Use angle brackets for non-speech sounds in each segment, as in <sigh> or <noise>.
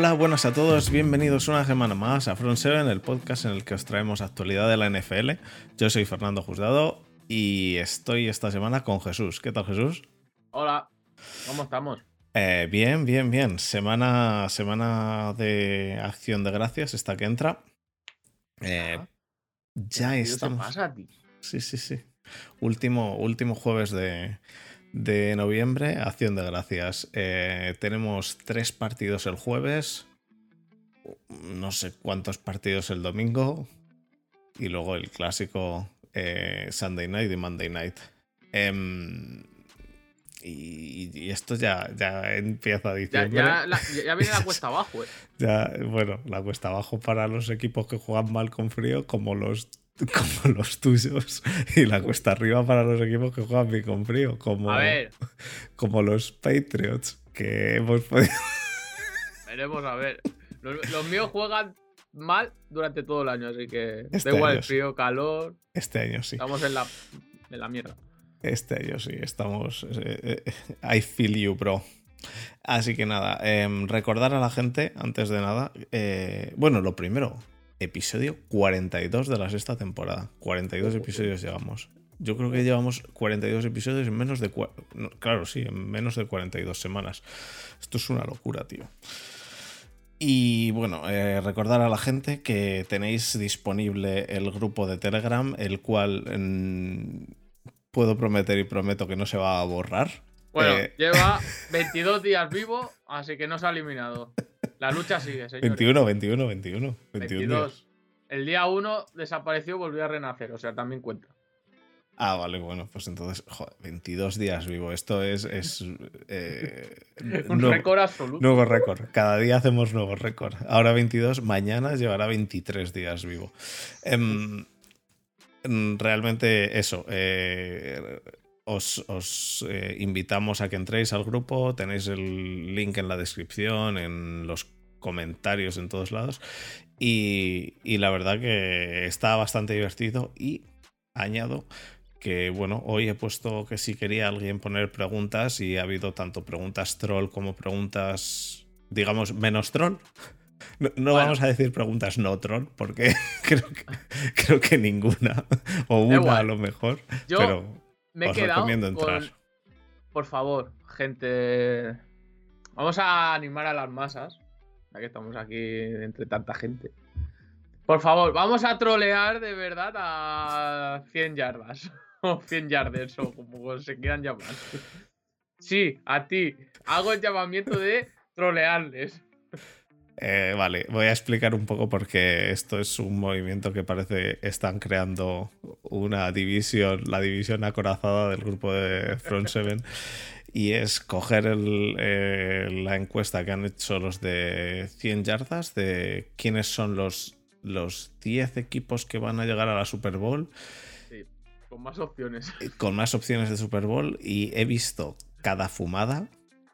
Hola, buenas a todos, bienvenidos una semana más a Front 7, el podcast en el que os traemos actualidad de la NFL. Yo soy Fernando Juzgado y estoy esta semana con Jesús. ¿Qué tal, Jesús? Hola, ¿cómo estamos? Eh, bien, bien, bien. Semana, semana de acción de gracias, esta que entra. Eh, Ah, ya ¿Qué estamos. pasa? Sí, sí, sí. Último, último jueves de, de noviembre, acción de gracias. Eh, tenemos tres partidos el jueves, no sé cuántos partidos el domingo, y luego el clásico eh, Sunday Night y Monday Night. Em, y, y esto ya, ya empieza Ya, diciembre. ya, la- ya- ya viene la cuesta abajo, eh. <laughs> Ya, bueno, la cuesta abajo para los equipos que juegan mal con frío, como los, <laughs> como los tuyos, y la cuesta arriba para los equipos que juegan bien con frío, como, A ver, <laughs> como los Patriots, que hemos podido. <laughs> veremos a ver. Los, los míos juegan mal durante todo el año, así que Este da igual el frío, calor, Este año sí, estamos en la, en la mierda. este año sí, estamos. eh, eh, I feel you, bro. Así que nada, em, recordar a la gente, antes de nada, eh, bueno, lo primero, episodio 42 de la sexta temporada. 42 episodios llevamos. Yo creo que llevamos 42 episodios en menos de... no, claro, sí, en menos de 42 semanas. Esto es una locura, tío. Y bueno, eh, recordar a la gente que tenéis disponible el grupo de Telegram, el cual mm, puedo prometer y prometo que no se va a borrar. Bueno, Eh, lleva <laughs> 22 días vivo, así que no se ha eliminado. La lucha sigue, señores. 21, 21, 21. 21 días. 22. El día 1 desapareció y volvió a renacer, o sea, también cuenta. Ah, vale, bueno, pues entonces, joder, 22 días vivo. Esto es. es eh, <laughs> Un nuevo- récord absoluto. Nuevo récord. Cada día hacemos nuevo récord. Ahora 22, mañana llevará 23 días vivo. Em, realmente eso. eh, os os, eh, invitamos a que entréis al grupo. Tenéis el link en la descripción, en los comentarios, en todos lados. Y, y la verdad que está bastante divertido. Y añado que bueno, hoy he puesto que si quería alguien poner preguntas y ha habido tanto preguntas troll como preguntas, digamos, menos troll. No, no Bueno. vamos a decir preguntas no troll, porque <laughs> creo que, creo que ninguna, o una igual. a lo mejor, Yo pero me he os quedado recomiendo entrar. con- Por favor, gente. Vamos a animar a las masas. Ya que estamos aquí entre tanta gente. Por favor, vamos a trolear de verdad a 100 yardas. <laughs> O 100 yardes, o como se quieran llamar. Sí, a ti. Hago el llamamiento de trolearles. Eh, vale, voy a explicar un poco porque esto es un movimiento que parece están creando una división, la división acorazada del grupo de Front 7 <laughs> y es coger el, eh, la encuesta que han hecho los de 100 yardas de quiénes son los, los 10 equipos que van a llegar a la Super Bowl Sí, con más opciones. con más opciones de Super Bowl y he visto cada fumada.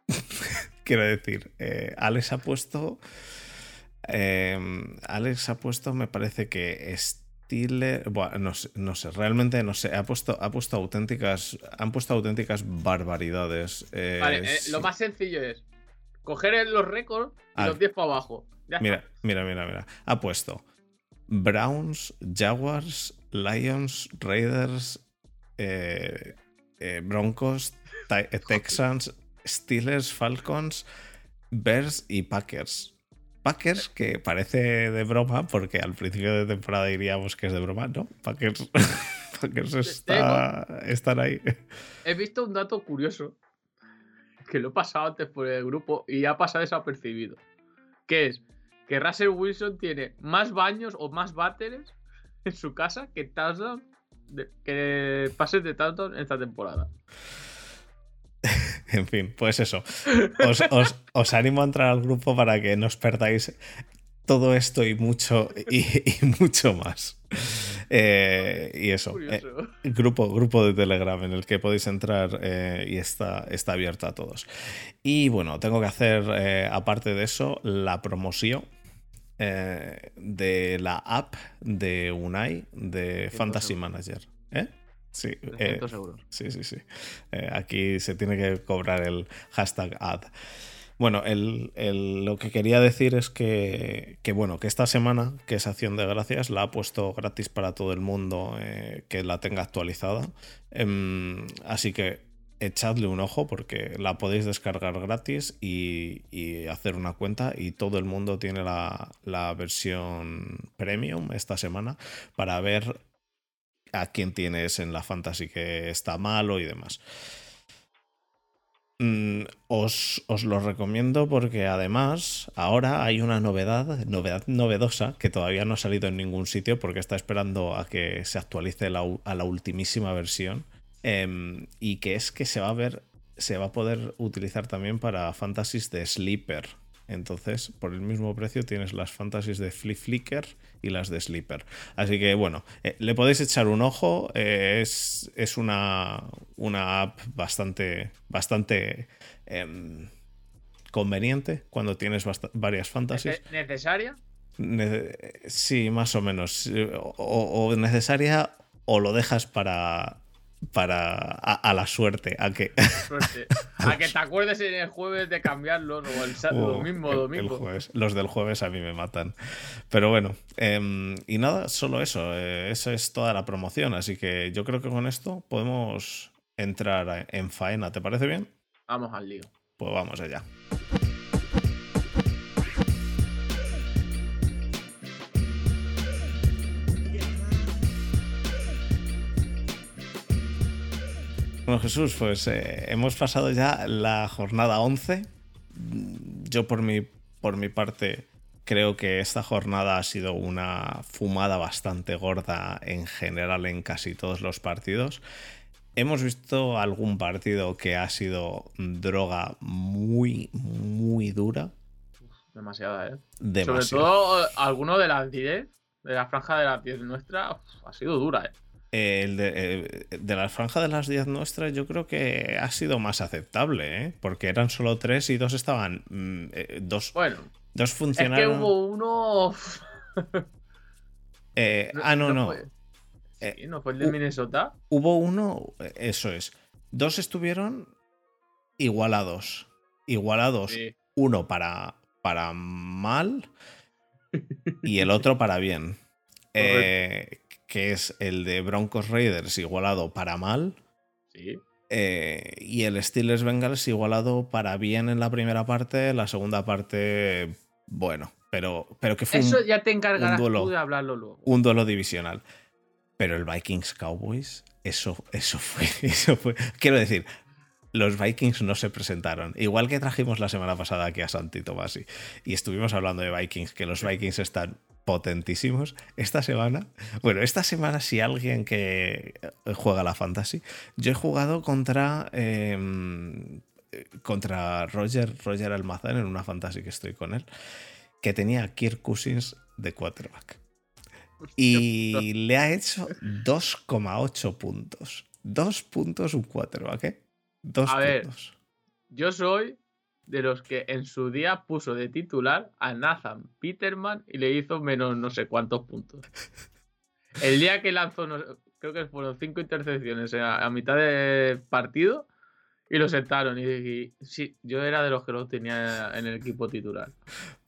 <laughs> Quiero decir, eh, Alex ha puesto. eh, Alex ha puesto, me parece que. Bueno, no sé, no sé, realmente no sé. Ha puesto, ha puesto auténticas. Han puesto auténticas barbaridades. eh, Vale, eh, lo más sencillo es coger los récords y Ah. los 10 para abajo. Ya Mira, está. mira, mira, mira. Ha puesto Browns, Jaguars, Lions, Raiders, eh, eh, Broncos, Texans, Steelers, Falcons, Bears y Packers. Packers, que parece de broma, porque al principio de temporada diríamos que es de broma, ¿no? Packers, <laughs> Packers está, están ahí. He visto un dato curioso que lo he pasado antes por el grupo y ha pasado desapercibido. Que es que Russell Wilson tiene más baños o más váteres en su casa que touchdown que pases de touchdown esta temporada. <laughs> En fin, pues eso. Os, os- os animo a entrar al grupo para que nos perdáis todo esto y mucho y, y mucho más. Eh, y eso. eh, grupo, grupo de Telegram en el que podéis entrar eh, y está, está abierto a todos. Y bueno, tengo que hacer, eh, aparte de eso, la promoción de la app de Unai de 200 Fantasy. Manager. ¿Eh? Sí, eh, 300 euros. sí, sí, sí. Eh, aquí se tiene que cobrar el hashtag ad. Bueno, lo que quería decir es que, bueno, que esta semana, que es Acción de Gracias, la ha puesto gratis para todo el mundo eh, que la tenga actualizada. Em, así que echadle un ojo porque la podéis descargar gratis y, hacer una cuenta y todo el mundo tiene la, la, versión premium esta semana para ver a quién tienes en la fantasy que está malo y demás. Mm, os, lo recomiendo porque además ahora hay una novedad, novedad novedosa, que todavía no ha salido en ningún sitio porque está esperando a que se actualice a la ultimísima versión. Em, y que es que se va a ver, se va a poder utilizar también para fantasies de Sleeper. Entonces, por el mismo precio tienes las fantasies de Flip Flicker y las de Sleeper. Así que bueno, eh, le podéis echar un ojo. Eh, es, es una, una, app bastante, bastante em, conveniente cuando tienes varias fantasies. ¿Necesaria? sí, más o menos. o necesaria o lo dejas para para a, la suerte, a que... A que te <laughs> acuerdes en el jueves de cambiarlo o el uh, mismo domingo. Los del jueves a mí me matan. Pero bueno, em, y nada, solo eso. Eh, esa es toda la promoción. Así que yo creo que con esto podemos entrar en faena. ¿Te parece bien? Vamos al lío. Pues vamos allá. Bueno, Jesús, pues eh, hemos pasado ya la jornada 11. Yo por mi, por mi parte creo que esta jornada ha sido una fumada bastante gorda en general en casi todos los partidos. Hemos visto algún partido que ha sido droga muy, muy dura. Demasiada, ¿eh? Sobre todo alguno de las 10, de la franja de las 10 nuestra, ha sido dura, ¿eh? El eh, de, la franja de las 10 nuestras yo creo que ha sido más aceptable, ¿eh? porque eran solo tres y dos estaban... Mm, eh, dos, bueno, dos funcionaron... Es que hubo uno... <laughs> ah, no, no. ¿No fue el de Minnesota? Hubo uno, eso es. Dos estuvieron igualados. Igualados. Uno para, para mal y el otro para bien. <laughs> Eh, que es el de Broncos Raiders igualado para mal. Sí. Eh, y el Steelers Bengals igualado para bien en la primera parte, la segunda parte, bueno, pero, pero que fue Eso ya te encargarás tú de hablarlo luego. Un duelo divisional. Pero el Vikings Cowboys, eso, eso fue, <laughs> eso fue. Quiero decir, los Vikings no se presentaron. Igual que trajimos la semana pasada aquí a Santi Tomasi y estuvimos hablando de Vikings, que los Vikings están potentísimos. Esta semana, bueno, esta semana si alguien que juega la fantasy, yo he jugado contra em, contra Roger, Roger Almazán en una fantasy que estoy con él, que tenía Kirk Cousins de quarterback. Y le ha hecho 2,8 puntos. Dos puntos un quarterback, ¿eh? Dos a puntos. Ver, yo soy de los que en su día puso de titular a Nathan Peterman y le hizo menos no sé cuántos puntos. El día que lanzó, creo que fueron cinco intercepciones a, mitad de partido y lo sentaron. Y, sí, yo era de los que lo tenía en el equipo titular.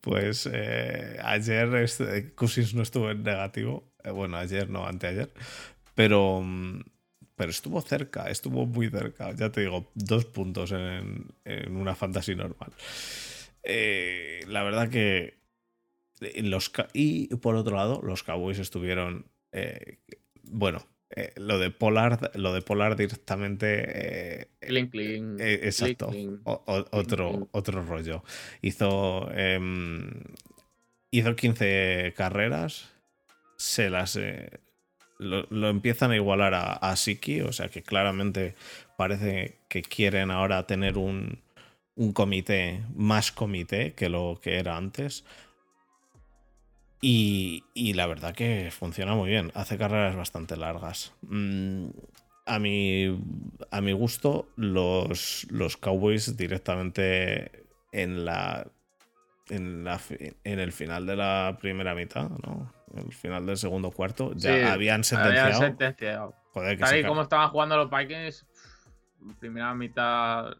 Pues eh, ayer este, Cousins no estuvo en negativo. Eh, bueno, ayer no, anteayer. Pero mm, pero estuvo cerca, estuvo muy cerca. Ya te digo, dos puntos en, una fantasy normal. Eh, la verdad que los y por otro lado, los Cowboys estuvieron. Eh, bueno, eh, lo de Polar, lo de Polar directamente. exacto. otro, otro rollo. Hizo. Em, hizo 15 carreras. Se las lo, empiezan a igualar a, Siki, o sea que claramente parece que quieren ahora tener un, un comité, más comité que lo que era antes. Y, y, la verdad que funciona muy bien, hace carreras bastante largas. Mm, a, mi, a mi gusto, los, los Cowboys directamente en la, en la en el final de la primera mitad, ¿no? El final del segundo cuarto, ya habían sentenciado. sentenciado. Joder, que Tal y como estaban jugando los Vikings, primera mitad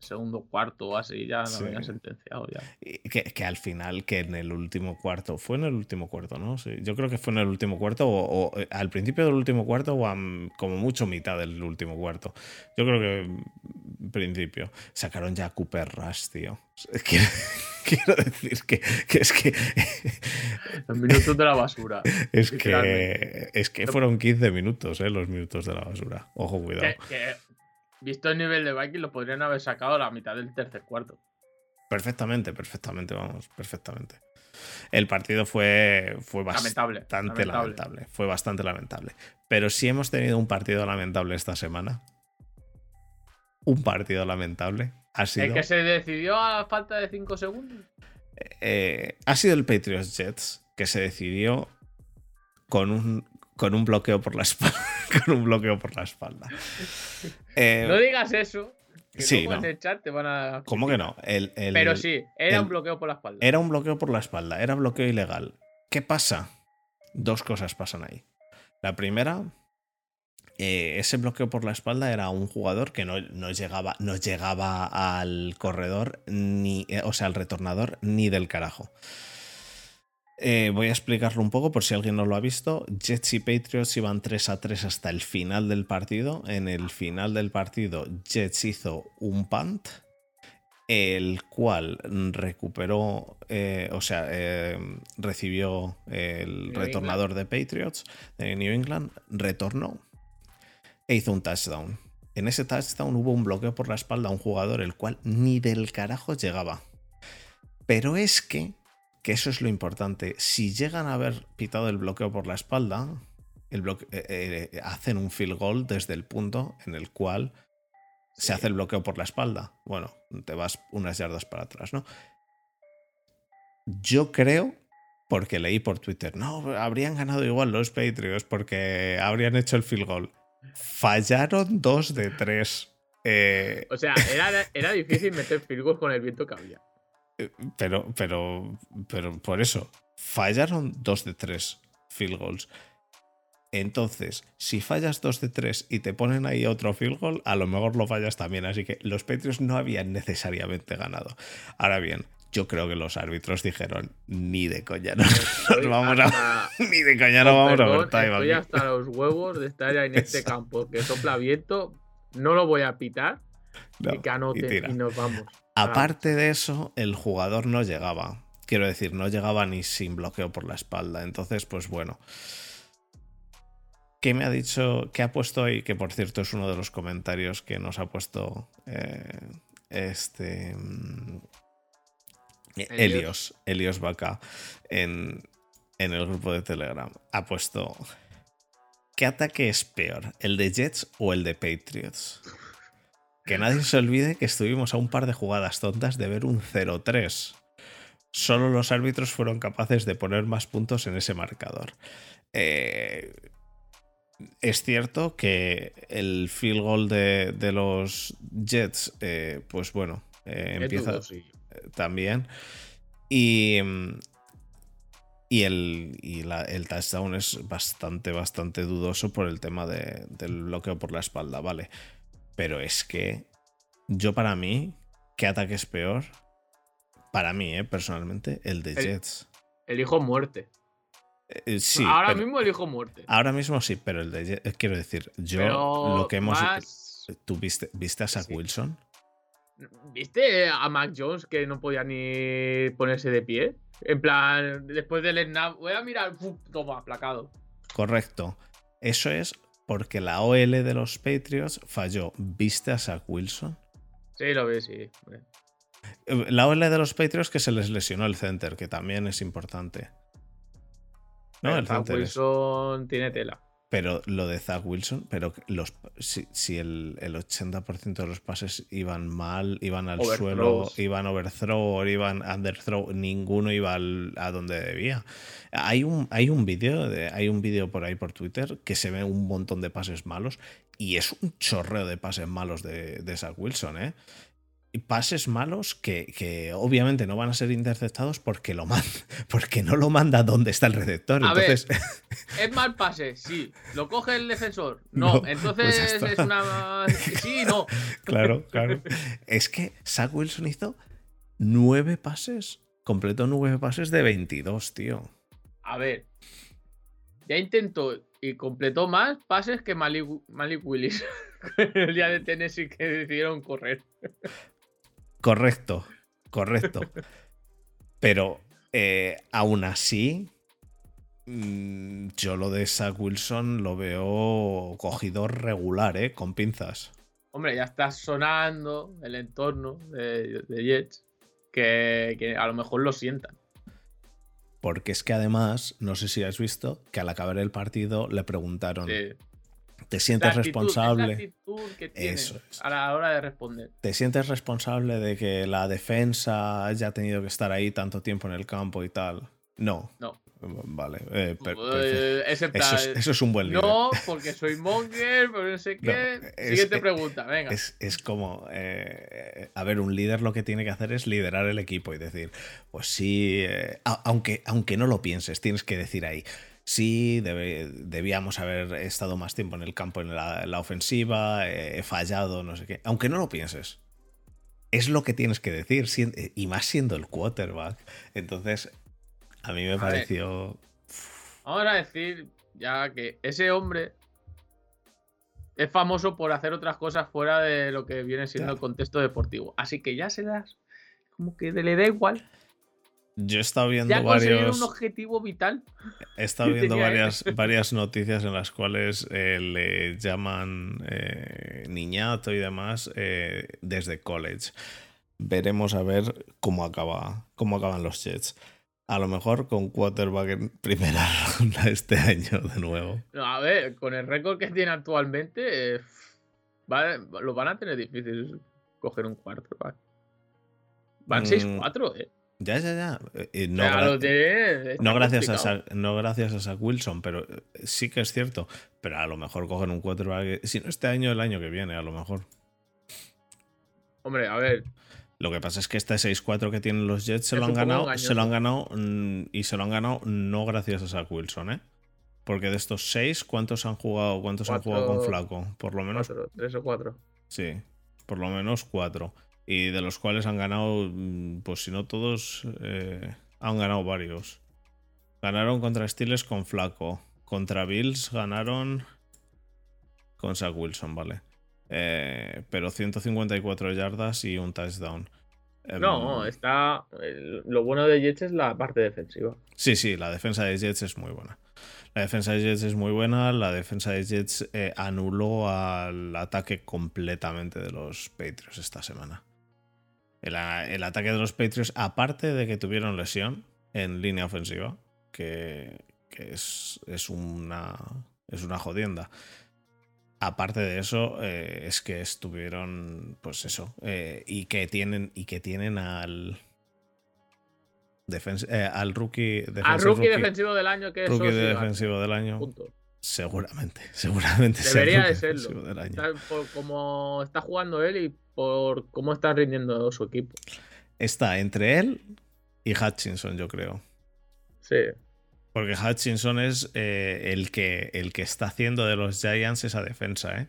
segundo cuarto o así, ya lo Sí. habían sentenciado ya. Que, que al final, que en el último cuarto, fue en el último cuarto, ¿no? Sí, yo creo que fue en el último cuarto o, o, eh, al principio del último cuarto o a, mm, como mucho mitad del último cuarto. Yo creo que mm, principio. Sacaron ya a Cooper Rush, tío. <laughs> Quiero, quiero decir que, que es que <laughs> Los minutos de la basura. <laughs> es que es que fueron 15 minutos, ¿eh? Los minutos de la basura. Ojo, cuidado. Que, visto el nivel de Vikings, lo podrían haber sacado a la mitad del tercer cuarto. Perfectamente, perfectamente, vamos, perfectamente. El partido fue, fue Lamentable, bastante lamentable. lamentable. Fue bastante lamentable. Pero si hemos tenido un partido lamentable esta semana. Un partido lamentable. Ha sido, El que se decidió a falta de 5 segundos. eh, ha sido el Patriots Jets que se decidió con un, con un bloqueo por la espalda. <laughs> con un bloqueo por la espalda. <laughs> Eh, No digas eso. Que sí, no. en el chat te van a. ¿Cómo que no? El- el- Pero sí, era el- un bloqueo por la espalda. Era un bloqueo por la espalda, era bloqueo ilegal. ¿Qué pasa? Dos cosas pasan ahí. La primera, eh, ese bloqueo por la espalda era un jugador que no, no llegaba, no llegaba al corredor, ni, eh, o sea, al retornador, ni del carajo. Eh, voy a explicarlo un poco por si alguien no lo ha visto. Jets y Patriots iban 3 a 3 hasta el final del partido. En el final del partido, Jets hizo un punt el cual recuperó, eh, o sea, eh, recibió el New retornador de Patriots de New England, retornó e hizo un touchdown. En ese touchdown hubo un bloqueo por la espalda a un jugador el cual ni del carajo llegaba. Pero es que, que eso es lo importante, si llegan a haber pitado el bloqueo por la espalda, el bloque- eh, eh, hacen un field goal desde el punto en el cual se hace el bloqueo por la espalda. Bueno, te vas unas yardas para atrás, ¿no? Yo creo, porque leí por Twitter, no, habrían ganado igual los Patriots porque habrían hecho el field goal. Fallaron dos de tres. Eh, O sea, era, era difícil meter field goal con el viento que había. Pero, pero, pero por eso, fallaron dos de tres field goals. Entonces, si fallas dos de tres y te ponen ahí otro field goal, a lo mejor lo fallas también. Así que los Patriots no habían necesariamente ganado. Ahora bien, yo creo que los árbitros dijeron, ni de coña, no, <laughs> nos vamos a, <laughs> ni de coña no vamos a Perdón, overtime estoy aquí". hasta los huevos de estar en este campo que sopla viento. No lo voy a pitar No, y que anoten y nos vamos. Aparte de eso, el jugador no llegaba. Quiero decir, no llegaba ni sin bloqueo por la espalda. Entonces, pues bueno. ¿Qué me ha dicho? ¿Qué ha puesto ahí? Que por cierto es uno de los comentarios que nos ha puesto eh, este. mm, Helios, Helios Vaca en, en el grupo de Telegram. Ha puesto. ¿Qué ataque es peor? ¿El de Jets o el de Patriots? Que nadie se olvide que estuvimos a un par de jugadas tontas de ver un 0-3. Solo los árbitros fueron capaces de poner más puntos en ese marcador. Eh, es cierto que el field goal de, de los Jets, eh, pues bueno, eh, empieza también. Y, y, el, y la- el touchdown es bastante, bastante dudoso por el tema de- del bloqueo por la espalda, ¿vale? Pero es que yo para mí, ¿qué ataque es peor? Para mí, ¿eh? personalmente, el de El- Jets. Elijo muerte. Eh, sí, Ahora pero- mismo elijo muerte. ahora mismo sí, pero el de Jets, eh, quiero decir, yo Pero lo que hemos... más- ¿Tú viste, viste a Zach Sí. Wilson? ¿Viste a Mac Jones que no podía ni ponerse de pie? En plan, después del snap, voy a mirar, ¡pum! toma, aplacado. Correcto. Eso es porque la OL de los Patriots falló. ¿Viste a Zach Wilson? Sí, lo vi, sí. Eh, La OL de los Patriots que se les lesionó el center, que también es importante. No, el Zach es- Wilson tiene tela. Pero lo de Zach Wilson, pero los, si, si el, el 80% de los pases iban mal, iban al suelo, iban overthrow iban underthrow, ninguno iba al- a donde debía. Hay un, hay un vídeo, de- hay un vídeo por ahí por Twitter que se ve un montón de pases malos y es un chorreo de pases malos de, de Zach Wilson, ¿eh? Pases malos que, que, obviamente no van a ser interceptados porque, lo manda, <laughs> porque no lo manda donde está el receptor. A Entonces, ver, <laughs> es mal pase, sí. ¿Lo coge el defensor? No. No, pues Entonces es una. <laughs> Sí, no. claro, claro. Es que Zach Wilson hizo nueve pases, completó nueve pases de 22, tío. A ver. Ya intentó y completó más pases que Malik, Malik Willis. el día de Tennessee que decidieron correr. Correcto, correcto. Pero eh, aún así, mm, yo lo de Zach Wilson lo veo cogido regular, ¿eh? Con pinzas. Hombre, ya está sonando el entorno de, de Jets. Que, que a lo mejor lo sientan. Porque es que además, no sé si has visto, que al acabar el partido le preguntaron, Sí. ¿Te sientes actitud- responsable? es que tiene Eso es. a la hora de responder. ¿Te sientes responsable de que la defensa haya tenido que estar ahí tanto tiempo en el campo y tal? No. No. Vale. eh, per- perfecto. Eh, Eso es, plan, eso es un buen líder. No, porque soy monger, pero no sé No, qué. es- Siguiente es- pregunta, venga. Es, es como, eh, a ver, un líder lo que tiene que hacer es liderar el equipo y decir, pues sí, eh, aunque, aunque no lo pienses, tienes que decir ahí, sí, debe- debíamos haber estado más tiempo en el campo en la, en la ofensiva, eh, he fallado, no sé qué, aunque no lo pienses. Es lo que tienes que decir, sien- y más siendo el quarterback. Entonces, a mí me pareció... Vamos a decir ya que ese hombre es famoso por hacer otras cosas fuera de lo que viene siendo el contexto deportivo. Así que ya se das como que le da igual. Yo he estado viendo Ya varios... un objetivo vital. He <laughs> estado viendo varias, varias noticias en las cuales eh, le llaman eh, niñato y demás eh, desde college. Veremos a ver cómo, acaba, cómo acaban los Jets. A lo mejor con quarterback en primera <laughs> ronda este año de nuevo. No, a ver, con el récord que tiene actualmente, va- lo van a tener difícil coger un cuarto. Van Mm, 6-4, eh. Ya, ya, ya. Eh, eh, no, sea, gra- no gracias, a complicado. No gracias a Zach Wilson, pero eh, sí que es cierto. Pero a lo mejor cogen un quarterback, si no este año, el año que viene, a lo mejor. Hombre, a ver, Lo que pasa es que este 6-4 que tienen los Jets se Es lo han ganado, se lo han ganado y se lo han ganado no gracias a Zach Wilson, ¿eh? Porque de estos 6, ¿cuántos han jugado? ¿Cuántos han jugado con Cuatro- Flaco? Por lo menos, 3 o 4. sí, por lo menos 4. Y de los cuales han ganado, mm, pues si no todos, eh, han ganado varios. Ganaron contra Steelers con Flaco. Contra Bills ganaron con Zach Wilson, ¿vale? Eh, pero 154 yardas y un touchdown. No, Em, está. el- Lo bueno de Jets es la parte defensiva. Sí, sí, la defensa de Jets es muy buena. La defensa de Jets es muy buena. La defensa de Jets eh, anuló al ataque completamente de los Patriots esta semana. El, ataque de los Patriots, aparte de que tuvieron lesión en línea ofensiva, que, que es, es una, es una jodienda. Aparte de eso, eh, es que estuvieron, pues eso, eh, y que tienen, y que tienen al, defens- eh, al rookie, Al defensive rookie, defensivo del año que es rookie defensivo del año. punto. Seguramente, <laughs> seguramente Debería de serlo. defensivo del año. Está- por cómo está jugando él y por cómo está rindiendo su equipo. Está entre él y Hutchinson, yo creo. Sí. Porque Hutchinson es eh, el, que, el que está haciendo de los Giants esa defensa, ¿eh?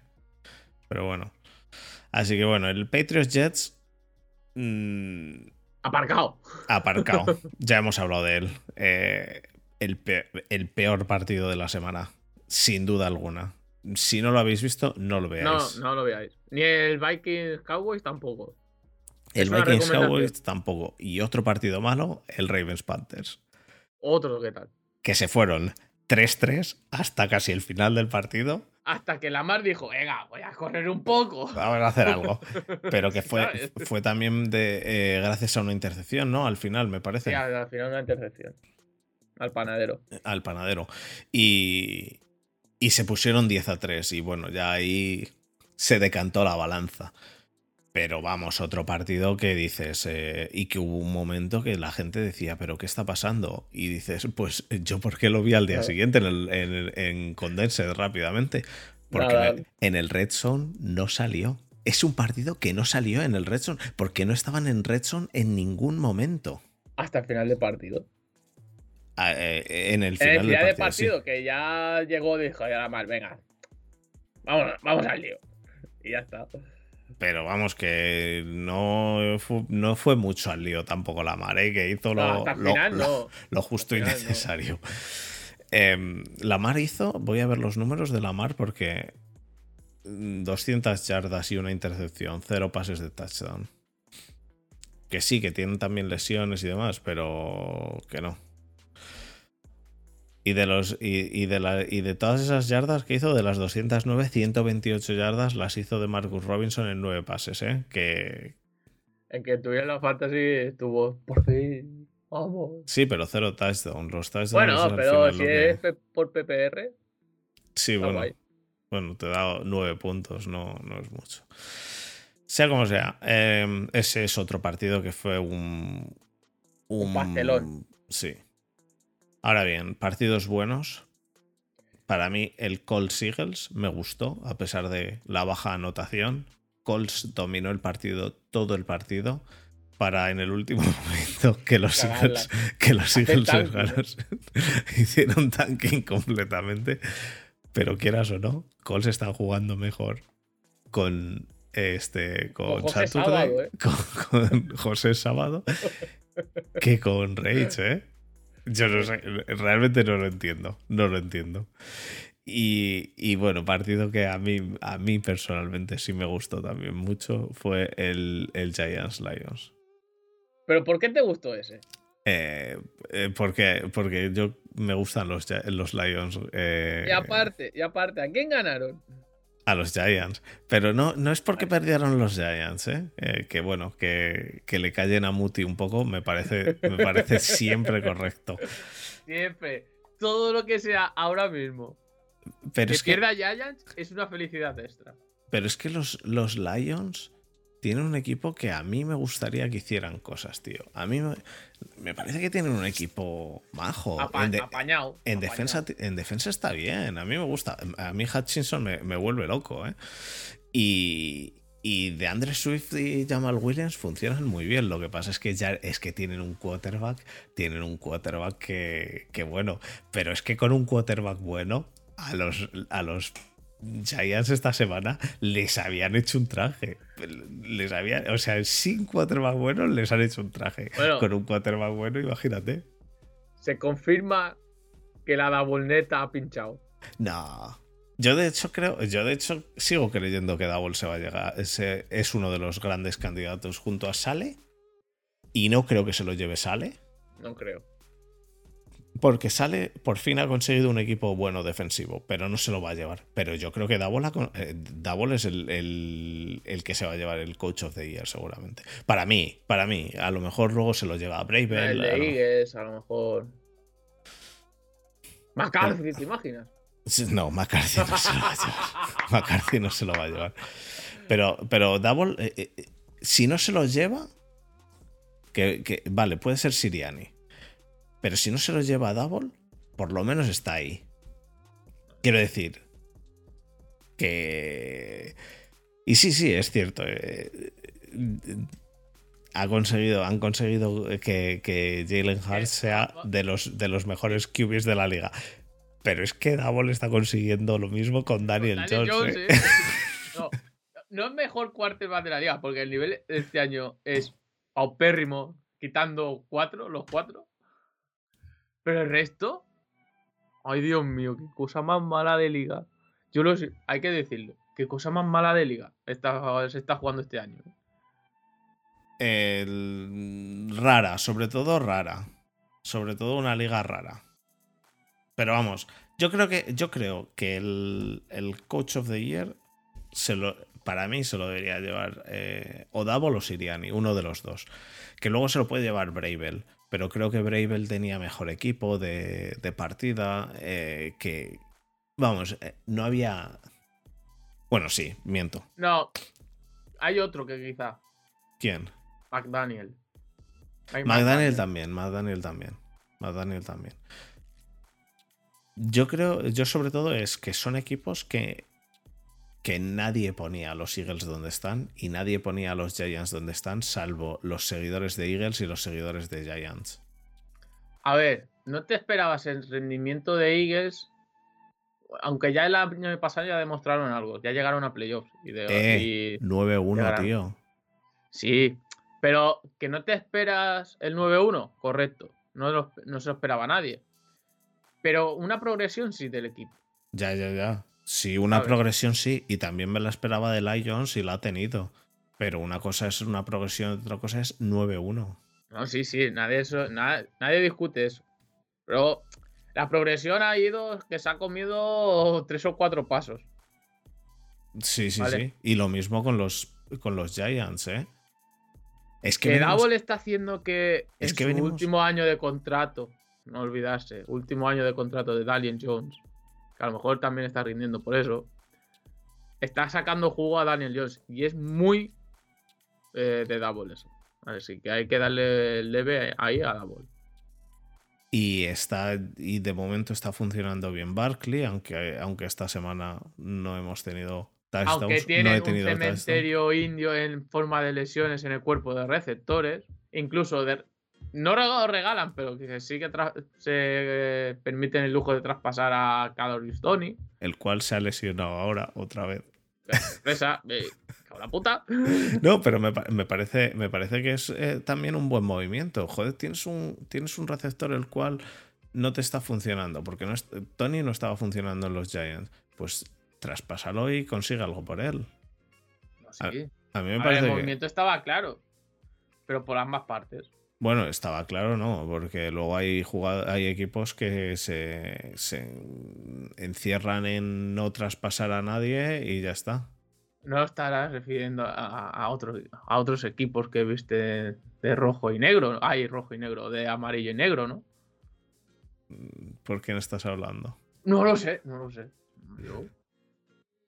Pero bueno. Así que bueno, el Patriots Jets. mm, Aparcado. aparcado. <laughs> ya hemos hablado de él. Eh, el peor partido de la semana. Sin duda alguna. Si no lo habéis visto, no lo veáis. No, no lo veáis. Ni el Vikings Cowboys tampoco. el Vikings. Cowboys tampoco. Y otro partido malo, el Ravens Panthers. Otro que tal. Que se fueron 3-3 hasta casi el final del partido. Hasta que Lamar dijo, venga, voy a correr un poco. Vamos a hacer algo. Pero que <laughs> fue, fue también de eh, gracias a una intercepción, ¿no? Al final, me parece. Sí, al final una intercepción. Al panadero. al panadero. Y, y se pusieron 10 a 3. Y bueno, ya ahí se decantó la balanza. Pero vamos, otro partido que dices, eh, y que hubo un momento que la gente decía, ¿pero qué está pasando? Y dices, pues yo porque lo vi al día siguiente en, el, en, el- en Condensed rápidamente. Porque Nada. en el, en el Red Zone no salió. es un partido que no salió en el Red Zone, porque no estaban en Red Zone en ningún momento. Hasta el final del partido. Ah, eh, en el En final, el final del partido, que ya llegó, dijo, ya más, venga. Vamos, vamos al lío. Y ya está. Pero vamos, que no fue, no fue mucho al lío tampoco la mar, ¿eh? que hizo No, lo, el lo- final lo- no. lo justo y necesario. Em, la Mar hizo, voy a ver los números de la Mar porque mm, 200 yardas y una intercepción, cero pases de touchdown. Que sí, que tienen también lesiones y demás, pero que no. Y de, los, y, y de la- y de todas esas yardas que hizo, de las 209, 128 yardas las hizo de Marcus Robinson en nueve pases, ¿eh? Que, En que tuviera la fantasy estuvo, por fin, vamos. sí, pero cero touchdown. Los touchdowns Bueno, pero si que- es por PPR, Sí, bueno. guay. Bueno, te da nueve puntos, no, no es mucho. Sea como sea, eh, ese es otro partido que fue un. Un pastelón. Sí. Ahora bien, partidos buenos. Para mí, el Colts Eagles me gustó, a pesar de la baja anotación. Colts dominó el partido, todo el partido, para en el último <laughs> momento que los. Eagles, que los Eagles <laughs> hicieron tanking completamente. Pero quieras o no, Colts están jugando mejor con este con, José Saturday, Sábado, ¿eh? con, con José Sábado que con Rage, ¿eh? Yo no sé, realmente no lo entiendo, no lo entiendo. Y, y bueno, partido que a mí, a mí personalmente sí me gustó también mucho fue el, el Giants Lions. ¿Pero por qué te gustó ese? Eh, eh, porque, porque yo me gustan los, los Lions. eh, Y aparte, y aparte, ¿a quién ganaron? A los Giants. Pero no, no es porque perdieron los Giants, ¿eh? Eh, que bueno, que, que le callen a Muti un poco me parece, me parece <laughs> siempre correcto. Siempre. Todo lo que sea ahora mismo. Pero que es que, pierda Giants es una felicidad extra. pero es que los, los Lions tienen un equipo que a mí me gustaría que hicieran cosas, tío. A mí me, me parece que tienen un equipo majo. Apa- En de- apañado. En apañado. defensa, en defensa está bien, a mí me gusta. A mí Hutchinson me, me vuelve loco, ¿eh? Y, y de Andre Swift y Jamal Williams funcionan muy bien. Lo que pasa es que ya es que tienen un quarterback, tienen un quarterback que, que bueno, pero es que con un quarterback bueno, a los, a los Giants esta semana les habían hecho un traje. Les habían, o sea, sin quarterback bueno les han hecho un traje. Bueno. Con un quarterback bueno, imagínate. Se confirma que la Dabulneta ha pinchado. No. Yo de hecho creo, yo de hecho sigo creyendo que Double se va a llegar. Ese es uno de los grandes candidatos junto a Sale. Y no creo que se lo lleve Sale. No creo. Porque Sale por fin ha conseguido un equipo bueno defensivo, pero no se lo va a llevar. Pero yo creo que ha con- eh, es el, el- el que se va a llevar el Coach of the Year, seguramente. Para mí, para mí. A lo mejor luego se lo lleva a Bravel. el a de lo- Igues, a lo mejor. McCarthy, ¿te imaginas? No, McCarthy no se lo va a llevar. <laughs> McCarthy no se lo va a llevar. Pero, pero eh, eh, si no se lo lleva, que, que- vale, puede ser Siriani. Pero si no se lo lleva a Double, por lo menos está ahí. Quiero decir que... Y sí, sí, es cierto. eh, ha conseguido, han conseguido que, que Jalen Hurts sea de los, de los mejores QBs de la liga. Pero es que Double está consiguiendo lo mismo con Daniel, Daniel Jones. Jones, ¿eh? ¿eh? <laughs> No, no es mejor quarterback de la liga, porque el nivel de este año es paupérrimo, quitando cuatro, los cuatro. Pero el resto. Ay, Dios mío, qué cosa más mala de liga. Yo lo sé, hay que decirlo. Qué cosa más mala de liga está, se está jugando este año. El- rara, sobre todo rara. Sobre todo una liga rara. Pero vamos, yo creo que, yo creo que el, el Coach of the Year se lo, para mí se lo debería llevar eh, o o Siriani, uno de los dos. Que luego se lo puede llevar Bravel. Pero creo que Bravel tenía mejor equipo de, de partida. eh, que. Vamos, eh, no había. Bueno, sí, miento. No, hay otro que quizá. ¿Quién? McDaniel. Hay McDaniel también, McDaniel también. McDaniel también. Yo creo, yo sobre todo es que son equipos que que nadie ponía a los Eagles donde están y nadie ponía a los Giants donde están, salvo los seguidores de Eagles y los seguidores de Giants. A ver, ¿no te esperabas el rendimiento de Eagles? Aunque ya el año pasado ya demostraron algo, ya llegaron a playoffs. Y eh, 9-1, tío. Sí, pero que no te esperas el 9-1, correcto. No, no se lo esperaba nadie. Pero una progresión sí del equipo. Ya, ya, ya. Sí, una progresión sí, y también me la esperaba de Lions y la ha tenido. Pero una cosa es una progresión, otra cosa es 9-1. No, sí, sí, nadie, eso, nadie discute eso. Pero la progresión ha ido que se ha comido tres o cuatro pasos. Sí, sí, sí. Y lo mismo con los, con los Giants, ¿eh? Es que, que está haciendo que es que su último año de contrato, no olvidarse, último año de contrato de Dalian Jones, a lo mejor también está rindiendo por eso, está sacando jugo a Daniel Jones y es muy eh, de Double eso. Así que hay que darle el leve ahí a Double. Y está y de momento está funcionando bien Barkley, aunque, aunque esta semana no hemos tenido touchdowns. Aunque tiene un cementerio indio en forma de lesiones en el cuerpo de receptores, incluso de, no regalan, pero que sí que se permiten el lujo de traspasar a Caloris Tony. El cual se ha lesionado ahora otra vez. Sorpresa, la puta. <laughs> No, pero me, parece, me parece que es eh, también un buen movimiento. Joder, tienes un, tienes un receptor el cual no te está funcionando, porque no Tony no estaba funcionando en los Giants. Pues traspásalo y consigue algo por él. a, mí me parece. el movimiento estaba claro, pero por ambas partes. Bueno, estaba claro, ¿no? Porque luego hay, hay equipos que se, encierran en no traspasar a nadie y ya está. No estarás refiriendo a, otros, a otros equipos que viste de rojo y negro. Hay rojo y negro, de amarillo y negro, ¿no? ¿Por quién estás hablando? No lo sé, no lo sé. Yo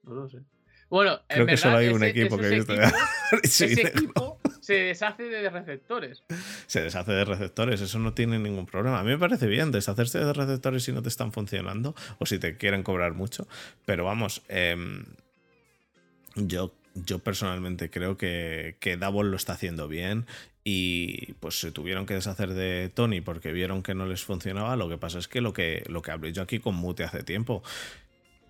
no lo sé. Bueno, creo que solo hay un equipo que he visto. <laughs> ese equipo se deshace de receptores. Se deshace de receptores, eso no tiene ningún problema. A mí me parece bien deshacerse de receptores si no te están funcionando o si te quieren cobrar mucho. Pero vamos, em, yo, yo personalmente creo que, que Double lo está haciendo bien y pues se tuvieron que deshacer de Tony porque vieron que no les funcionaba. Lo que pasa es que lo que, lo que hablé yo aquí con Mute hace tiempo,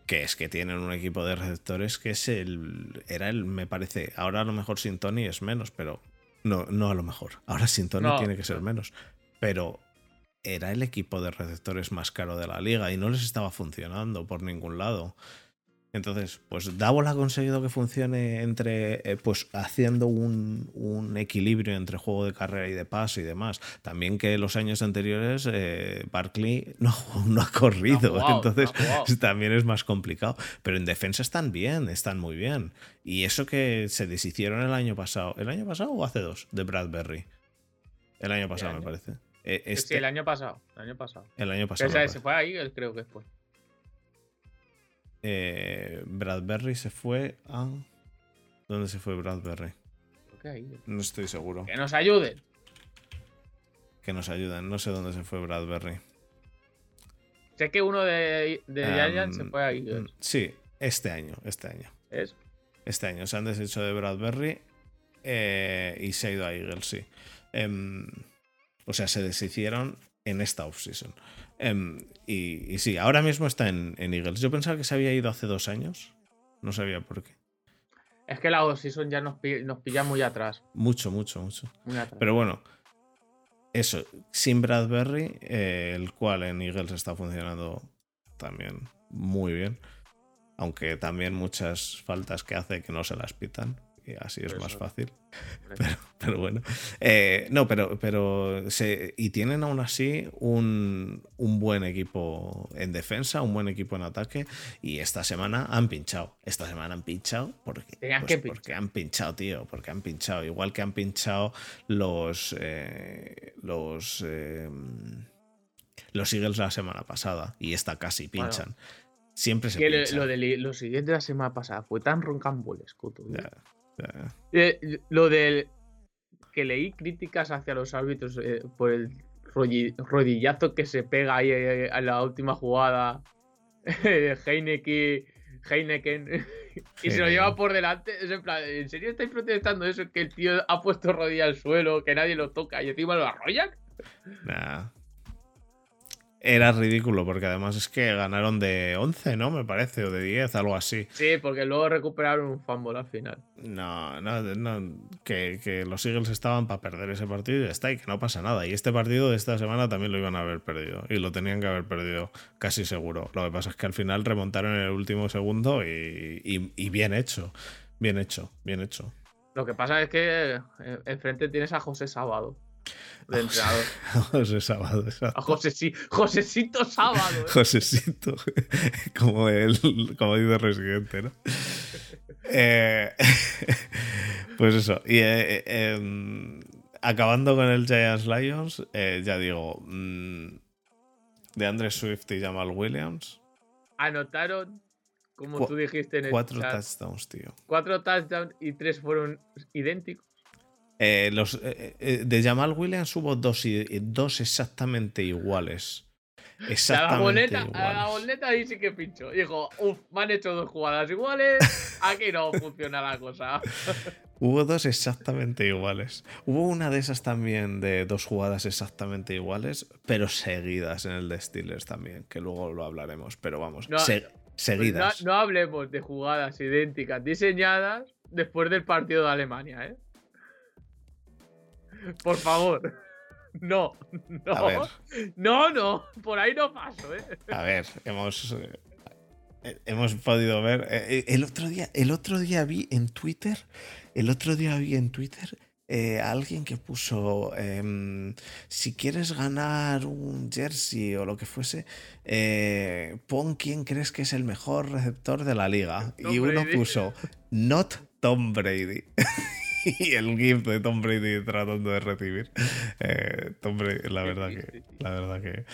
que es que tienen un equipo de receptores que es el. Era el, me parece. Ahora a lo mejor sin Tony es menos, pero. No, no a lo mejor. Ahora sin Tony tiene que ser menos. Pero era el equipo de receptores más caro de la liga y no les estaba funcionando por ningún lado. Entonces, pues Davos ha conseguido que funcione entre, eh, pues haciendo un, equilibrio entre juego de carrera y de pase y demás. También que los años anteriores eh, Barkley no, no, ha corrido, entonces también es más complicado. Pero en defensa están bien, están muy bien. Y eso que se deshicieron el año pasado, ¿el año pasado o hace dos? De Bradbury. El año pasado, me parece. Eh, sí, este el año pasado. El año pasado. El año pasado. se fue ahí, creo que fue. Eh, Bradbury se fue a. ¿Dónde se fue Bradbury? No estoy seguro. Que nos ayuden. Que nos ayuden. No sé dónde se fue Bradbury. Sé que uno de, de em, se fue ahí. Mm, sí, este año. Este año. ¿Es? Este año. Se han deshecho de Bradbury eh, y se ha ido a Eagles, sí. Em, o sea, se deshicieron en esta offseason. Em, y, sí, ahora mismo está en, Eagles. Yo pensaba que se había ido hace dos años. No sabía por qué. Es que la offseason ya nos, pilla, muy atrás. Mucho, mucho, mucho. Pero bueno, eso. Sin Bradbury, eh, el cual en Eagles está funcionando también muy bien. Aunque también muchas faltas que hace que no se las pitan y así es más fácil. Pero, bueno. Eh, no, pero, pero y tienen aún así un, buen equipo en defensa, un buen equipo en ataque. Y esta semana han pinchado. Esta semana han pinchado porque, pues porque han pinchado, tío. Porque han pinchado. Igual que han pinchado los. Eh, los. Eh, los Eagles la semana pasada. Y esta casi pinchan. Siempre se pincha. Lo, de los siguientes de la semana pasada fue tan eh, lo del que leí críticas hacia los árbitros eh, por el rodillazo que se pega ahí eh, a la última jugada. <laughs> Heineken, Heineken <laughs> y se lo lleva por delante. Es en plan, ¿en serio estáis protestando eso? Que el tío ha puesto rodilla al suelo, que nadie lo toca y encima lo arrollan. Nah. Era ridículo, porque además es que ganaron de 11, ¿no? Me parece, o de 10, algo así. Sí, porque luego recuperaron un fumble al final. No, no, no que, que los Eagles estaban para perder ese partido y ya está, y que no pasa nada. Y este partido de esta semana también lo iban a haber perdido, y lo tenían que haber perdido, casi seguro. Lo que pasa es que al final remontaron en el último segundo y, y, y bien hecho, bien hecho, bien hecho. Lo que pasa es que eh, enfrente tienes a José Sábado de entrenador. <laughs> José Sábado, exacto. A José, Josecito Sábado. ¿eh? Josecito, <laughs> como, el, como dice Residente, ¿no? Eh, <laughs> pues eso, y eh, eh, acabando con el Giants Lions, ya digo, mmm, de Andre Swift y Jamal Williams. Anotaron, como tú dijiste en el Cuatro chat, touchdowns, tío. Cuatro touchdowns y tres fueron idénticos. Eh, los, eh, eh, de Jamal Williams hubo dos, dos exactamente iguales. Exactamente a la boleta, iguales. A la boleta ahí sí que pincho. Dijo, uff, me han hecho dos jugadas iguales. Aquí no funciona la cosa. <laughs> Hubo dos exactamente iguales. Hubo una de esas también de dos jugadas exactamente iguales, pero seguidas en el de Steelers también, que luego lo hablaremos. Pero vamos, No, se- seguidas. No, no hablemos de jugadas idénticas diseñadas después del partido de Alemania, ¿eh? Por favor. No, no. A ver. No, no. Por ahí no paso, ¿eh? A ver, hemos, eh, hemos podido ver. eh, el, otro día, el otro día vi en Twitter, el otro día vi en Twitter eh, alguien que puso, em, si quieres ganar un jersey o lo que fuese, eh, pon quién crees que es el mejor receptor de la liga. Tom y uno Brady. puso, not Tom Brady. <laughs> <laughs> y el GIF de Tom Brady tratando de recibir. Eh, Tom Brady, la Qué verdad que, la verdad que,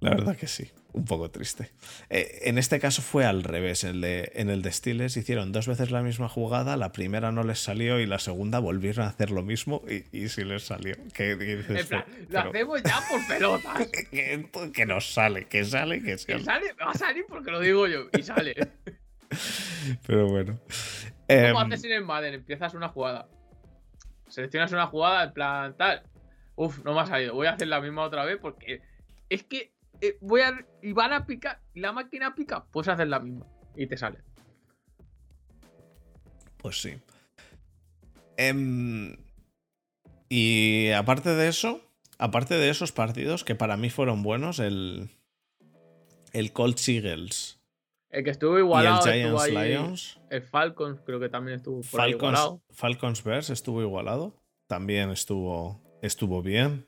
la verdad que sí, un poco triste. Eh, en este caso fue al revés. En el, de, en el de Steelers hicieron dos veces la misma jugada, la primera no les salió y la segunda volvieron a hacer lo mismo y, y sí les salió. Que, que dices, En plan, "Pero- lo hacemos ya por pelotas. <laughs> que, que nos sale, que sale, que Que sale. sale, va a salir porque lo digo yo. Y sale. <laughs> Pero bueno. ¿Cómo haces en el Madden? Empiezas una jugada. Seleccionas una jugada en plan tal. Uf, no me ha salido. Voy a hacer la misma otra vez porque es que eh, voy a. Y van a picar. Y la máquina pica. Puedes hacer la misma. Y te sale. Pues sí. Em, y aparte de eso, aparte de esos partidos que para mí fueron buenos, el, el Colts Eagles El que estuvo y el igualado Giants ahí. Lions, El Falcons creo que también estuvo por ahí Falcons, igualado. Falcons Bears estuvo igualado, también estuvo, estuvo bien.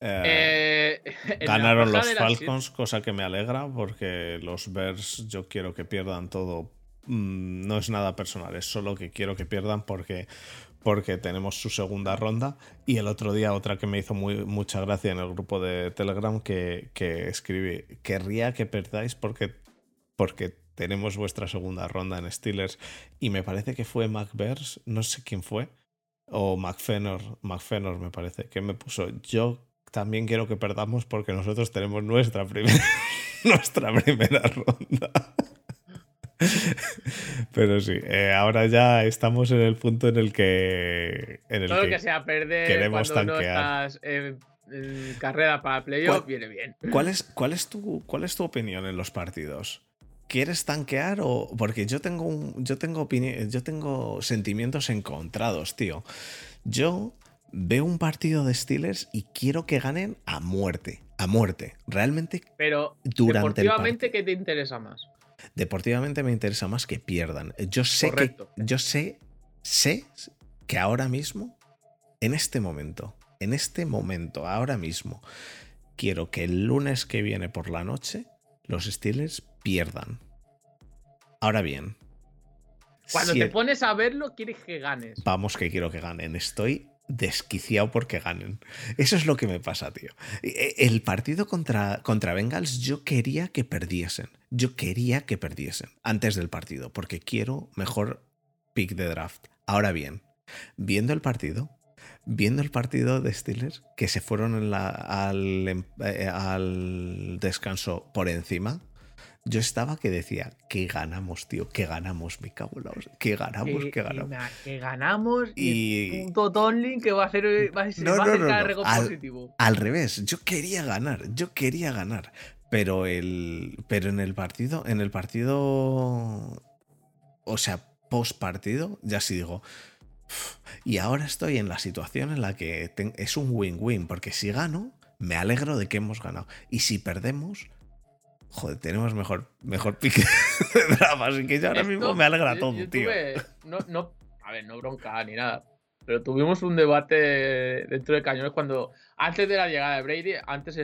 Eh, Eh, <laughs> Ganaron los Falcons, cosa que me alegra porque los Bears yo quiero que pierdan todo. Mm, No es nada personal, es solo que quiero que pierdan porque, porque tenemos su segunda ronda. Y el otro día otra que me hizo muy, mucha gracia en el grupo de Telegram que, que escribí, querría que perdáis porque, porque tenemos vuestra segunda ronda en Steelers. Y me parece que fue McBears, no sé quién fue, o McFenor, McFenor me parece, que me puso, yo también quiero que perdamos porque nosotros tenemos nuestra primera, <laughs> nuestra primera ronda. <laughs> Pero sí, eh, ahora ya estamos en el punto en el que. En el Todo lo que- que sea perder queremos cuando no estás en, en carrera para playoff ¿Cuál- viene bien. ¿Cuál es, cuál, es tu, ¿Cuál es tu opinión en los partidos? ¿Quieres tanquear o.? Porque yo tengo un. Yo tengo opini- Yo tengo sentimientos encontrados, tío. Yo veo un partido de Steelers y quiero que ganen a muerte. A muerte. Realmente, Pero Durante el deportivamente, ¿qué te interesa más? deportivamente me interesa más que pierdan. Yo sé Correcto. que. Yo sé. Sé que ahora mismo. En este momento. En este momento, ahora mismo. Quiero que el lunes que viene por la noche. Los Steelers pierdan. Ahora bien. Cuando si- te pones a verlo, quieres que ganes. Vamos que quiero que ganen. Estoy desquiciado porque ganen. Eso es lo que me pasa, tío. E- El partido contra, contra Bengals yo quería que perdiesen. Yo quería que perdiesen antes del partido porque quiero mejor pick de draft. Ahora bien, viendo el partido, viendo el partido de Steelers que se fueron en la- al, em- eh, al descanso por encima, yo estaba que decía, que ganamos, tío, que ganamos, me cago en la hostia, que ganamos, que, ganamos. na- que ganamos y, Y- el punto Tonlin que va a ser va a, ser- No, va a no, ser no, cada no. récord Al- positivo. Al revés, yo quería ganar, yo quería ganar. Pero el. Pero en el partido. En el partido. O sea, post partido, ya sí digo. Y ahora estoy en la situación en la que es un win-win. Porque si gano, me alegro de que hemos ganado. Y si perdemos. Joder, tenemos mejor, mejor pique <laughs> de drama. Así que yo ahora Esto- mismo me alegra todo, yo tío. no, no, a ver, no bronca ni nada. Pero tuvimos un debate dentro de Cañones cuando, antes de la llegada de Brady, antes,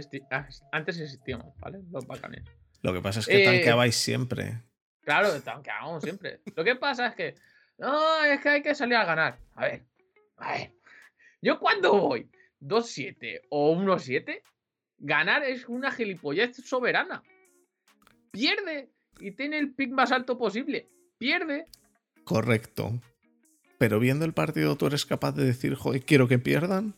antes existíamos, ¿vale? Los bacanes. Lo que pasa es que Eh, tanqueabais siempre. Claro, que hagamos siempre. Lo que pasa es que, no, es que hay que salir a ganar. A ver, a ver. Yo cuando voy 2-7 o 1-7, ganar es una gilipollez soberana. Pierde y tiene el pick más alto posible. Pierde. Correcto. Pero viendo el partido, tú eres capaz de decir, joder, quiero que pierdan.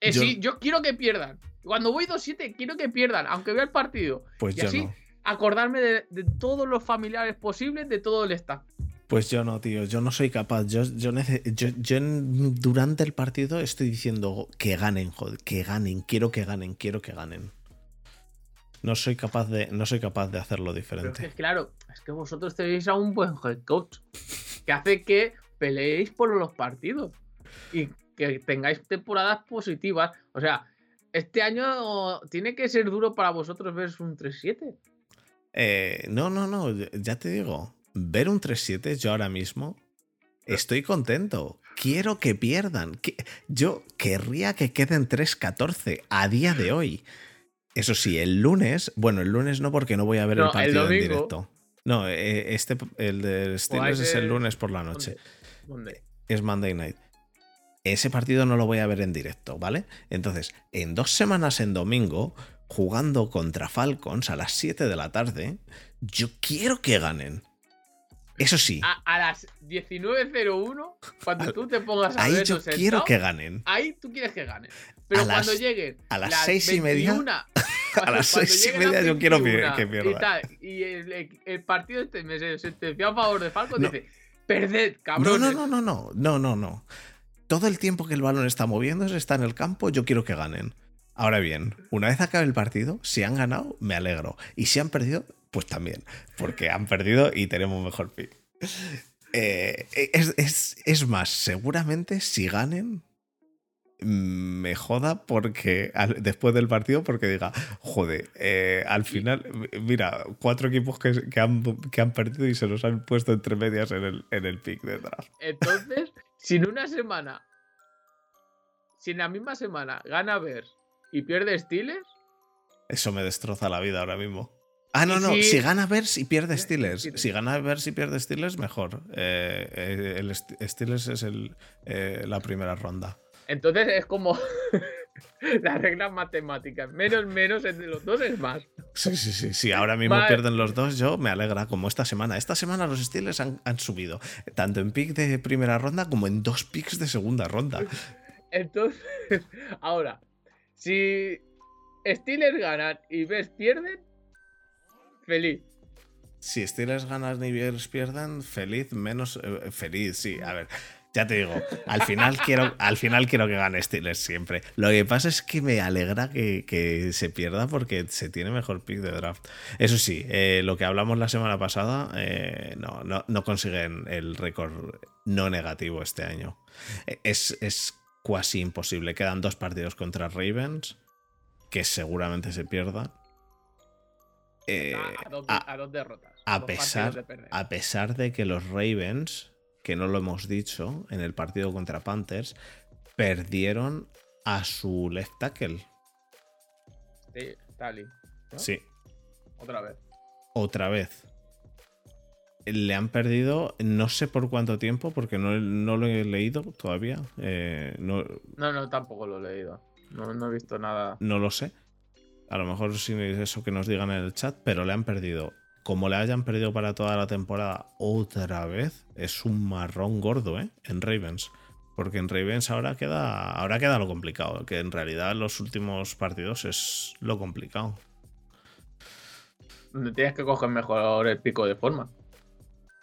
Eh, Yo- Sí, yo quiero que pierdan. Cuando voy 2-7, quiero que pierdan, aunque vea el partido. Pues Y yo así- no. Acordarme de, de todos los familiares posibles de todo el staff. Pues yo no, tío. Yo no soy capaz. Yo, yo, yo, durante el partido estoy diciendo que ganen, joder, que ganen. Quiero que ganen, quiero que ganen. No soy capaz de, no soy capaz de hacerlo Pero es diferente. que, claro, es que vosotros tenéis a un buen head coach que hace que peleéis por los partidos y que tengáis temporadas positivas. O sea, este año tiene que ser duro para vosotros ver un 3-7. Eh, no, no, no. Ya te digo. Ver un 3-7, yo ahora mismo estoy contento. Quiero que pierdan. Yo querría que queden 3-14 a día de hoy. Eso sí, el lunes, bueno, el lunes no porque no voy a ver No, el el partido en directo. No, eh, este, el de Steelers es el lunes por la noche. ¿Dónde? Es Monday Night. Ese partido no lo voy a ver en directo, ¿vale? Entonces, en dos semanas en domingo, jugando contra Falcons a las 7 de la tarde, yo quiero que ganen. Eso sí, A, a las 19.01, cuando Al- tú te pongas a ahí ver yo quiero que ganen. Ahí tú quieres que ganen. Pero A las- cuando lleguen a las seis y media, 21, <laughs> a las seis y media yo quiero que- 21 que pierda. Y, tal, y el, partido este me se sentenció a favor de Falcon No. dice, perded, No, cabrones. no, no, no, no, no, no, no. Todo el tiempo que el balón está moviéndose, está en el campo, yo quiero que ganen. Ahora bien, una vez acabe el partido, si han ganado, me alegro. Y si han perdido, pues también. Porque han perdido y tenemos mejor pick. Eh, es, es- es más, seguramente si ganen, mm, me joda porque al- después del partido, porque diga, joder, eh, al final, mira, cuatro equipos que, que han, que han perdido y se los han puesto entre medias en el, en el pick de draft. Entonces, si en una semana, si en la misma semana gana Bears y pierde Steelers, Eso me destroza la vida ahora mismo. Ah, no, no. si- Si gana Bears y pierde Steelers. Si gana Bears y pierde Steelers, mejor. Eh, eh, el St- Steelers es el, eh, la primera ronda. entonces es como <laughs> las reglas matemáticas. Menos menos entre los dos es más. Sí, sí, sí. Si ahora mismo Vale. pierden los dos, yo me alegra como esta semana. Esta semana los Steelers han, han subido. Tanto en pick de primera ronda como en dos picks de segunda ronda. Entonces, <laughs> ahora, si Steelers ganan y Bears pierden, feliz. Si Steelers ganan y Bears pierden, feliz, menos eh, feliz, sí. A ver, ya te digo, al final <laughs> quiero, al final quiero que gane Steelers siempre. Lo que pasa es que me alegra que, que se pierda porque se tiene mejor pick de draft. Eso sí, eh, lo que hablamos la semana pasada, eh, no, no, no consiguen el récord no negativo este año. Eh, Es, es casi imposible. Quedan dos partidos contra Ravens, que seguramente se pierdan. Eh, a, dos, a- a dos derrotas. a dos pesar- de a pesar de que los Ravens, que no lo hemos dicho, en el partido contra Panthers, perdieron a su left tackle. Sí, Tali. ¿no? Sí, Otra vez. otra vez. Le han perdido no sé por cuánto tiempo, porque no, no lo he leído todavía. eh, no, No, no, tampoco lo he leído. No, no he visto nada. no lo sé. A lo mejor sin eso que nos digan en el chat, pero le han perdido. Como le hayan perdido para toda la temporada otra vez, es un marrón gordo, ¿eh? En Ravens. Porque en Ravens ahora queda, ahora queda lo complicado. Que en realidad los últimos partidos es lo complicado. donde tienes que coger mejor el pico de forma.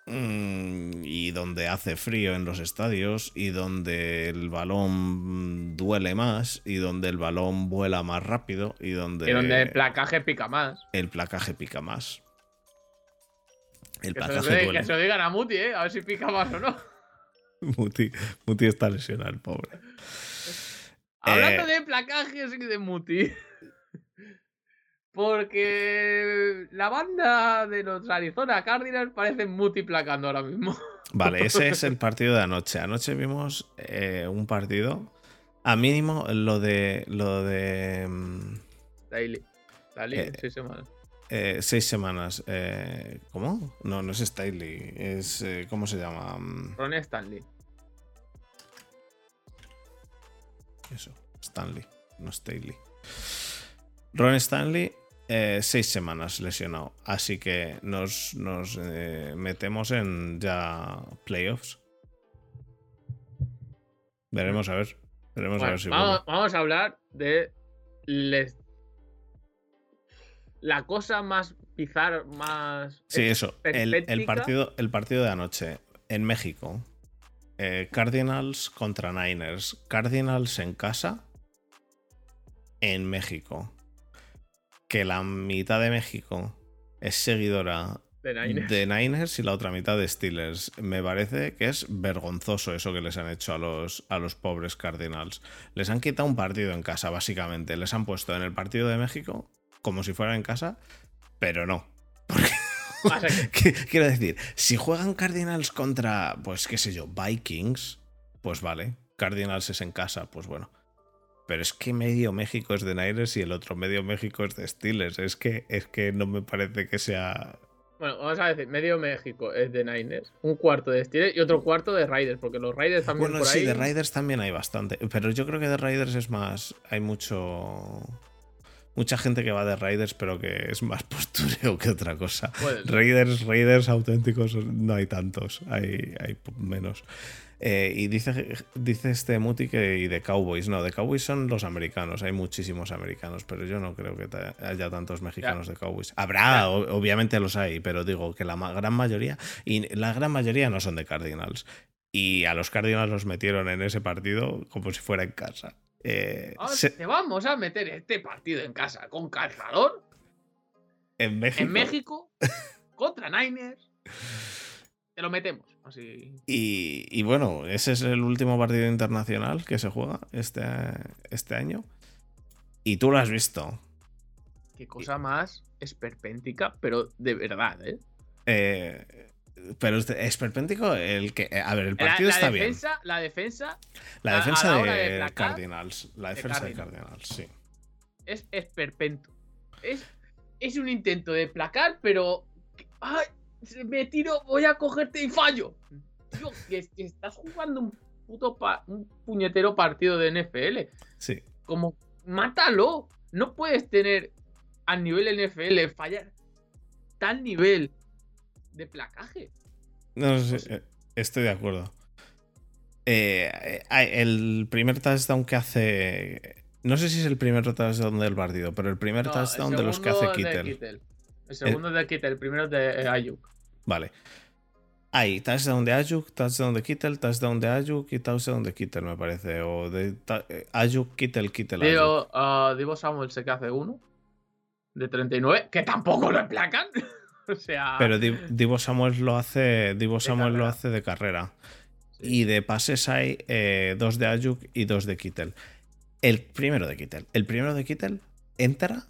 Mm, y donde hace frío en los estadios y donde el balón duele más y donde el balón vuela más rápido y donde, Y donde el placaje pica más. el placaje pica más. El Que se, lo placaje de- duele. que se lo digan a Muti, ¿eh? A ver si pica más o no. <laughs> Muti, Muti está lesionado, el pobre. Hablando Eh. de placajes y de Muti. Porque la banda de los Arizona Cardinals parece Muti placando ahora mismo. <laughs> Vale, ese es el partido de anoche. Anoche vimos eh, un partido. A mínimo lo de. lo de. mm, Daily. Daily, Eh, seis semanas. eh, seis semanas. ¿Cómo? No, no es Staley. Es. ¿Cómo se llama? Mm, Ron Stanley. Eso. Stanley. No Staley. Ron Stanley. Eh, seis semanas lesionado. Así que nos, nos eh, metemos en ya playoffs. Veremos a ver. Veremos a ver si vamos, vamos a hablar de les- la cosa más bizarra, más. Sí, eso. El, el partido, el partido de anoche en México. eh, Cardinals contra Niners. Cardinals en casa. En México. Que la mitad de México es seguidora de Niners. de Niners y la otra mitad de Steelers. Me parece que es vergonzoso eso que les han hecho a los, a los pobres Cardinals. Les han quitado un partido en casa, básicamente. Les han puesto en el partido de México como si fuera en casa, pero no. Pasa que- ¿Qué- Quiero decir, si juegan Cardinals contra, pues qué sé yo, Vikings, pues vale. Cardinals es en casa, pues bueno. Pero es que medio México es de Niners y el otro medio México es de Steelers. Es que, es que no me parece que sea. Bueno, vamos a decir, medio México es de Niners, un cuarto de Steelers y otro cuarto de Raiders, porque los Raiders también Bueno, por sí, ahí. de Raiders también hay bastante. Pero yo creo que de Raiders es más. Hay mucho. Mucha gente que va de Raiders, pero que es más <laughs> postureo que otra cosa. Raiders, Raiders auténticos no hay tantos, hay, hay menos. Eh, y dice, dice este Muti que y de Cowboys, no, de Cowboys son los americanos, hay muchísimos americanos, pero yo no creo que haya tantos mexicanos de Cowboys. Habrá, o- obviamente los hay, pero digo que la ma- gran mayoría, y la gran mayoría no son de Cardinals. Y a los Cardinals los metieron en ese partido como si fuera en casa. Eh, Ahora se- te vamos a meter este partido en casa con calzador en México. en México contra Niners. <laughs> Te lo metemos. Así. Y, y bueno, ese es el último partido internacional que se juega este, este año. Y tú lo has visto. Qué cosa más esperpéntica, pero de verdad, ¿eh? Eh, pero es de- esperpéntico el que. A ver, el partido la está defensa, la defensa bien. La defensa la de, de Cardinals. La de defensa de Cardinals. Cardinals, sí. es esperpento. Es, es un intento de placar, pero. ¡Ay! Me tiro, voy a cogerte y fallo. Tío, que, que estás jugando un puto pa- un puñetero partido de NFL. Sí. Como, mátalo. No puedes tener a nivel NFL fallar tal nivel de placaje. No sé, Pues- eh, estoy de acuerdo. Eh, eh, el primer touchdown que hace. No sé si es el primer touchdown del partido, pero el primer No, el touchdown de los que hace Kittel. Kittel. El segundo de Kittel, el primero de Ayuk. Vale. Hay touchdown de Ayuk, touchdown de Kittel, touchdown de Ayuk y touchdown de Kittel, me parece. O de eh, Ayuk, Kittel, Kittel. Digo, ah, Divo Samuel sé que hace uno. De 39, que tampoco lo emplacan. <laughs> o sea. Pero Di- Divo Samuel lo hace. Divo Samuel lo hace de carrera. sí. Y de pases hay eh, dos de Ayuk y dos de Kittel. El primero de Kittel. El primero de Kittel entra.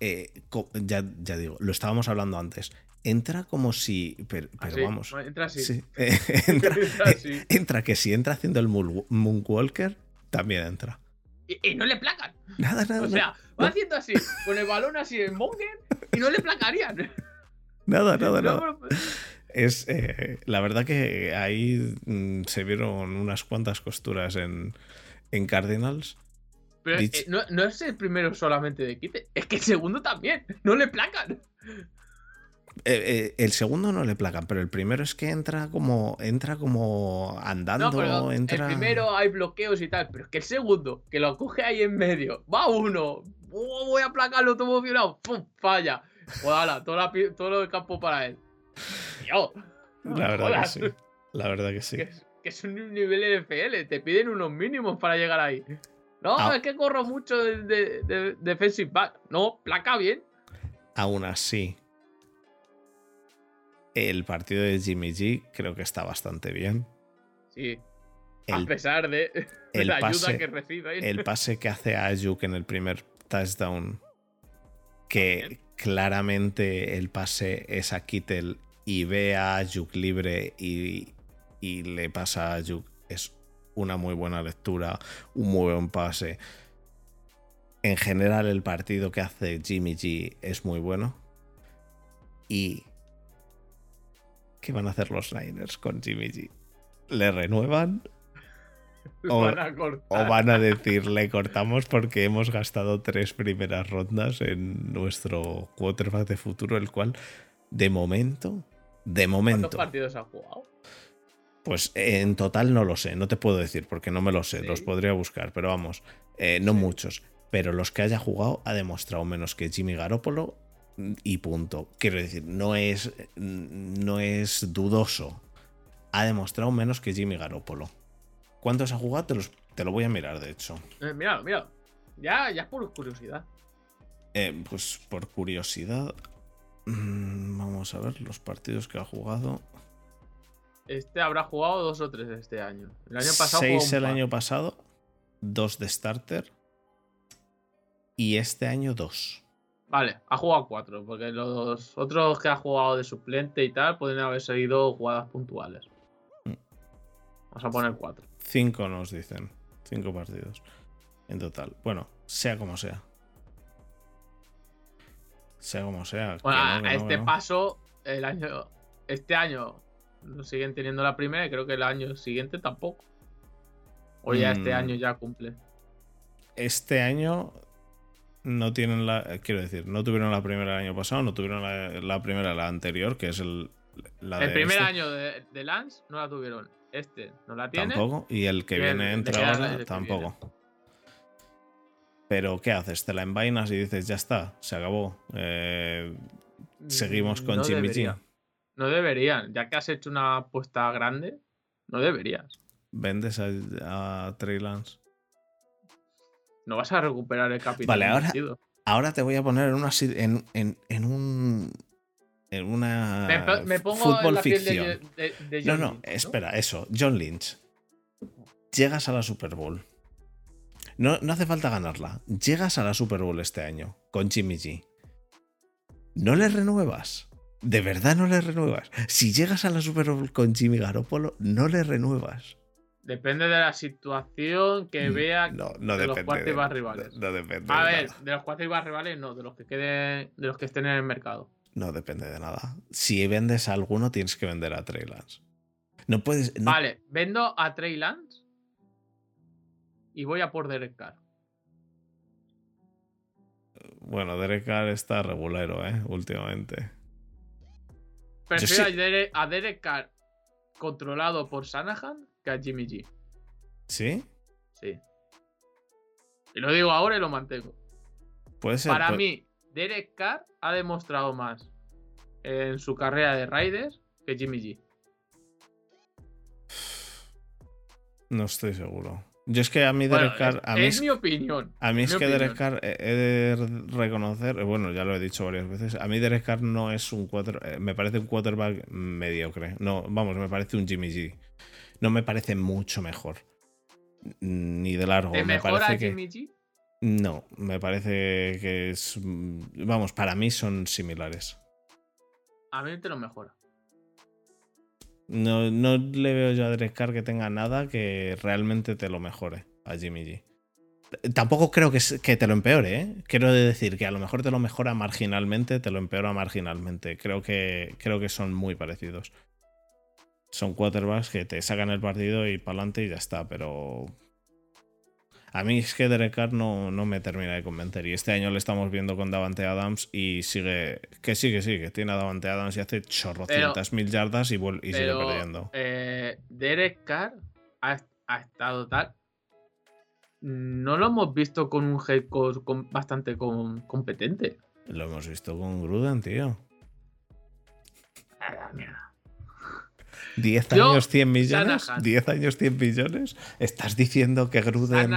eh, ya, ya digo, lo estábamos hablando antes. Entra como si. Pero, pero Así, vamos. Entra así. sí, <laughs> eh, <laughs> entra, Entra así. entra que si entra haciendo el moon- Moonwalker, también entra. Y, y no le placan. Nada, nada. O sea, no, va haciendo así, con el balón así en Monger y no le placarían. <laughs> nada, nada, No, nada. pero- Es, eh, la verdad que ahí mm, se vieron unas cuantas costuras en, en Cardinals. Pero eh, no, no es el primero solamente de Kite, es que el segundo también. No le placan. Eh, eh, el segundo no le placan, pero el primero es que entra como entra como andando, No, pero entra. el primero hay bloqueos y tal, pero es que el segundo, que lo coge ahí en medio, va uno, oh, voy a placarlo todo emocionado, pum, falla. Ala, todo, la todo el campo para él. Tío, La verdad que sí. La verdad que sí. que, es- que es un nivel NFL, te piden unos mínimos para llegar ahí. No, Ah. es que corro mucho de, de- de defensive back. No, placa bien. Aún así, el partido de Jimmy G creo que está bastante bien. Sí, a El, pesar de, la ayuda pase- que recibe. el pase que hace a Ayuk en el primer touchdown, que claramente el pase es a Kittel y ve a Ayuk libre y, y le pasa a Ayuk, es una muy buena lectura, un muy buen pase. En general el partido que hace Jimmy G es muy bueno. ¿Y qué van a hacer los Niners con Jimmy G? ¿Le renuevan? o- <laughs> Van a ¿O van a decir le cortamos porque hemos gastado tres primeras rondas en nuestro quarterback de futuro, el cual, de momento, de ¿Cuántos momento, partidos ha jugado? pues en total no lo sé, no te puedo decir porque no me lo sé, Sí. los podría buscar, pero vamos, eh, no Sí. muchos. Pero los que haya jugado ha demostrado menos que Jimmy Garoppolo y punto. Quiero decir, no es, no es dudoso. Ha demostrado menos que Jimmy Garoppolo. ¿Cuántos ha jugado? Te, los- te lo voy a mirar, de hecho. Eh, míralo, míralo. Ya, ya es por curiosidad. Eh, pues por curiosidad, mm, vamos a ver los partidos que ha jugado. Este habrá jugado dos o tres este año. El año pasado Seis el par. año pasado, dos de starter y este año dos. Vale, ha jugado cuatro, porque los otros que ha jugado de suplente y tal pueden haber seguido jugadas puntuales. Vamos a poner cuatro. Cinco nos dicen, cinco partidos en total. Bueno, sea como sea. Sea como sea. que Bueno, no, a- que a no, este no. paso, el año. Este año lo siguen teniendo la primera y creo que el año siguiente tampoco. O ya este Mm. año ya cumple. Este año no tienen la. Quiero decir, no tuvieron la primera el año pasado, no tuvieron la, la primera la anterior, que es el. La el de primer este. año de, de Lance no la tuvieron. Este no la tiene. Tampoco. Y el que Y viene el entra ahora tampoco. Pero, ¿qué haces? Te la envainas y dices, ya está, se acabó. Eh, seguimos con No. G. No deberían. Ya que has hecho una apuesta grande, no deberías. Vendes a, a Trey Lance. No vas a recuperar el capital. Vale, ahora- invertido. Ahora te voy a poner en una en, en, en un. En una. Me, po- me pongo fútbol en la piel ficción. de, de, de No, John no, Lynch, espera, eso. John Lynch. Llegas a la Super Bowl. No, no hace falta ganarla. Llegas a la Super Bowl este año con Jimmy G. ¿No le renuevas? ¿De verdad no le renuevas? Si llegas a la Super Bowl con Jimmy Garoppolo, no le renuevas. Depende de la situación que vea Mm, No, no de los depende. quarterbacks de- rivales. No, depende. A de ver, nada. de los quarterbacks rivales no, de los que queden, de los que estén en el mercado. No depende de nada. Si vendes a alguno, tienes que vender a Trey Lance. No puedes. Vale, vendo a Trey Lance y voy a por Derek Carr. Bueno, Derek Carr está regulero, ¿eh? Últimamente. Prefiero sí- a, Derek, a Derek Carr controlado por Shanahan que a Jimmy G. ¿Sí? Sí. Y lo digo ahora y lo mantengo. Puede ser. Para mí, Derek Carr ha demostrado más en su carrera de Raiders que Jimmy G. No estoy seguro. Yo es que a mí Bueno, Derek Carr. es, a mí es es, mi opinión. a mí es que Derek. Carr he he de reconocer. eh, Bueno, ya lo he dicho varias veces. A mí Derek Carr no es un quarter, eh, Me parece un quarterback mediocre. No, vamos, me parece un Jimmy G. No me parece mucho mejor. Ni de largo. ¿Te me mejora parece que. Jimmy G? No, me parece que es. mm, Vamos, para mí son similares. A mí te lo mejora. No, no le veo yo a Derek Carr que tenga nada que realmente te lo mejore a Jimmy G. Tampoco creo que, que te lo empeore, ¿eh? Quiero decir que a lo mejor te lo mejora marginalmente, te lo empeora marginalmente. Creo que, creo que son muy parecidos. Son quarterbacks que te sacan el partido y para adelante y ya está, pero. A mí es que Derek Carr no, no me termina de convencer. Y este año le estamos viendo con Davante Adams y sigue. Que sí, que sí, que tiene a Davante Adams y hace chorrocientas mil yardas y, sigue perdiendo. eh, Derek Carr ha, ha estado tal. No lo hemos visto con un head coach con- bastante com- competente. Lo hemos visto con Gruden, tío. A la mierda. 10 Yo, años, 100 millones. Shanahan. 10 años, 100 millones. Estás diciendo que Gruden.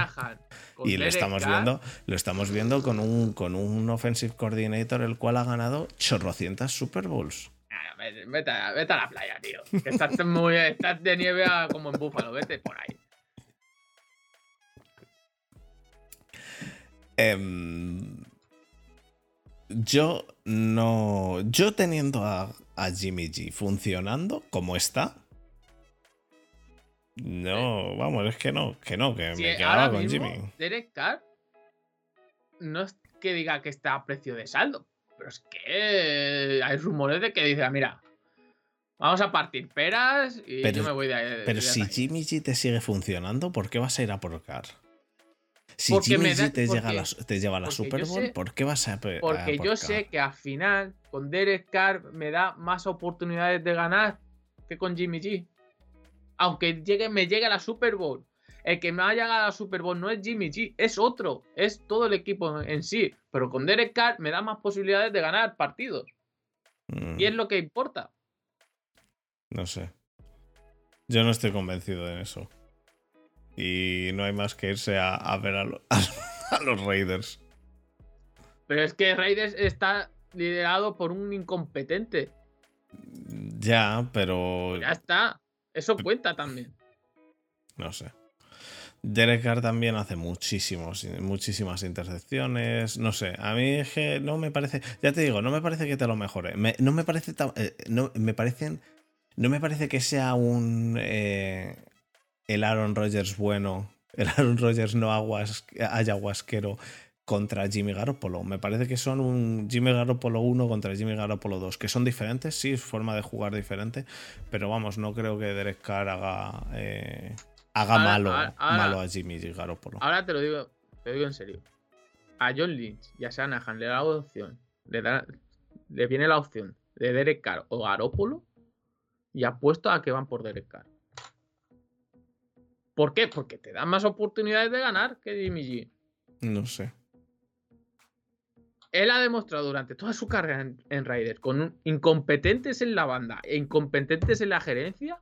Y lo estamos viendo, lo estamos viendo con un, con un offensive coordinator el cual ha ganado chorrocientas Super Bowls. Ah, Vete, vete a, vete a la playa, tío. Que estás, muy, estás de nieve a- como en Búfalo. Vete por ahí. Em, yo no. Yo teniendo a, a Jimmy G funcionando como está. No, vamos, es que no, que no, que Sí, me quedaba con mismo, Jimmy. Derek Carr no es que diga que está a precio de saldo, pero es que hay rumores de que dice, "Ah, mira, vamos a partir peras y Pero- yo me voy de ahí. Pero de si ahí". Jimmy G te sigue funcionando, ¿por qué vas a ir a por Carr? Si Porque Jimmy me da- G te, llega a la, porque- te lleva a la Super Bowl, sé- ¿por qué vas a, Porque por yo sé que al final con Derek Carr me da más oportunidades de ganar que con Jimmy G. Aunque llegue, me llegue a la Super Bowl. El que me ha llegado a la Super Bowl no es Jimmy G, es otro, es todo el equipo en sí. Pero con Derek Carr me da más posibilidades de ganar partidos. Mm, Y es lo que importa. No sé. Yo no estoy convencido de eso. Y no hay más que irse a, a ver a, lo- <laughs> a los Raiders. Pero es que Raiders está liderado por un incompetente. Ya, pero Ya está. Eso cuenta también. no sé. Derek Carr también hace muchísimos, muchísimas intercepciones. No sé, a mí es que no me parece. Ya te digo, no me parece que te lo mejore. Me- no me parece. eh, no, me parecen. No me parece que sea un. eh, el Aaron Rodgers bueno. <laughs> El Aaron Rodgers no aguas, ayahuasquero contra Jimmy Garoppolo. Me parece que son un Jimmy Garoppolo 1 contra Jimmy Garoppolo 2. Que son diferentes, sí, es forma de jugar diferente. Pero vamos, no creo que Derek Carr haga. eh, haga Ahora- malo, ahora- malo a Jimmy Garoppolo. Ahora te lo digo, te lo digo en serio. A John Lynch y a Shanahan le da la opción, le, da, le viene la opción de Derek Carr o Garópolo y apuesto a que van por Derek Carr. ¿Por qué? Porque te dan más oportunidades de ganar que Jimmy G. No sé. Él ha demostrado durante toda su carrera en, en Raiders, con un- incompetentes en la banda e incompetentes en la gerencia,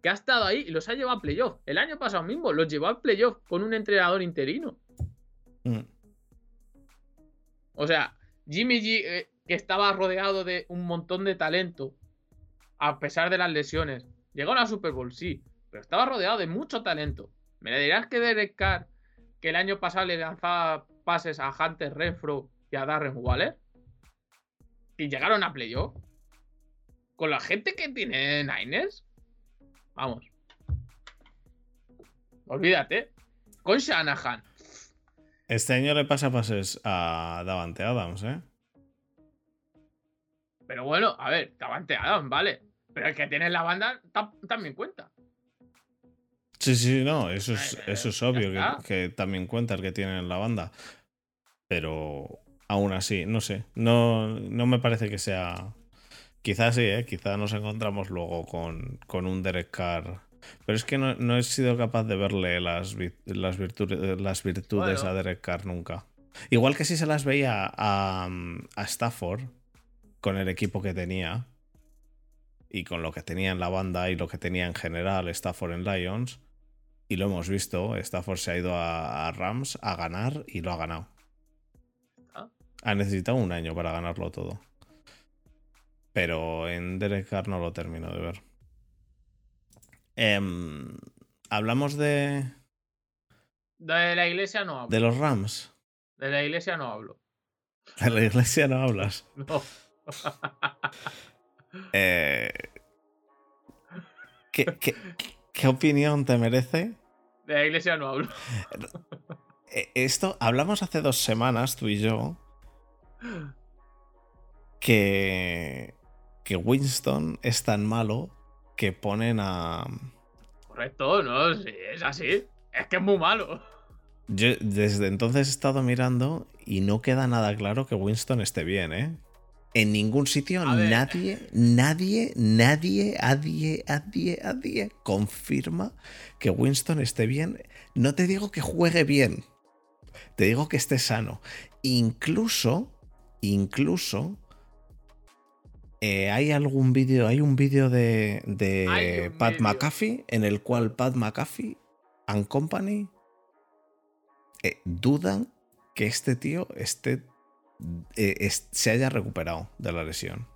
que ha estado ahí y los ha llevado a playoff. El año pasado mismo los llevó a playoff con un entrenador interino. Mm. O sea, Jimmy G, eh, que estaba rodeado de un montón de talento, a pesar de las lesiones, llegó a la Super Bowl, sí, pero estaba rodeado de mucho talento. ¿Me dirás que Derek Carr, que el año pasado le lanzaba pases a Hunter Renfro y a Darren Waller, y llegaron a playoff? Con la gente que tiene Niners, vamos. Olvídate. Con Shanahan. Este año le pasa pases a Davante Adams, ¿eh? Pero bueno, a ver, Davante Adams, vale. Pero el que tiene en la banda tam- también cuenta. Sí, sí, no, eso es, eso es obvio que, también cuenta el que tiene en la banda. Pero aún así, no sé. No, no me parece que sea. Quizás sí, ¿eh? Quizás nos encontramos luego con, con un Derek Carr. Pero es que no, no he sido capaz de verle las, las, virtudes, las virtudes Bueno. a Derek Carr nunca. Igual que si se las veía a, a Stafford con el equipo que tenía y con lo que tenía en la banda y lo que tenía en general Stafford en Lions. Y lo hemos visto, Stafford se ha ido a, a Rams a ganar y lo ha ganado. Ah. Ha necesitado un año para ganarlo todo. Pero en Derek Carr no lo termino de ver. Em, Hablamos de, De la iglesia no hablo. de los Rams. De la iglesia no hablo. De la iglesia no hablas. <laughs> No. Eh, ¿qué, qué, qué opinión te merece De la iglesia no hablo. <laughs> Eh, Esto, hablamos hace dos semanas, tú y yo, que, que Winston es tan malo que ponen a... Correcto, no, sí, es así. Es que es muy malo. Yo desde entonces he estado mirando y no queda nada claro que Winston esté bien, ¿eh? En ningún sitio nadie, nadie, nadie, nadie, nadie, nadie confirma que Winston esté bien. No te digo que juegue bien, te digo que esté sano. Incluso, incluso eh, hay algún vídeo, hay un vídeo de, de Pat. McAfee en el cual Pat McAfee and Company eh, dudan que este tío esté, eh, es- se haya recuperado de la lesión.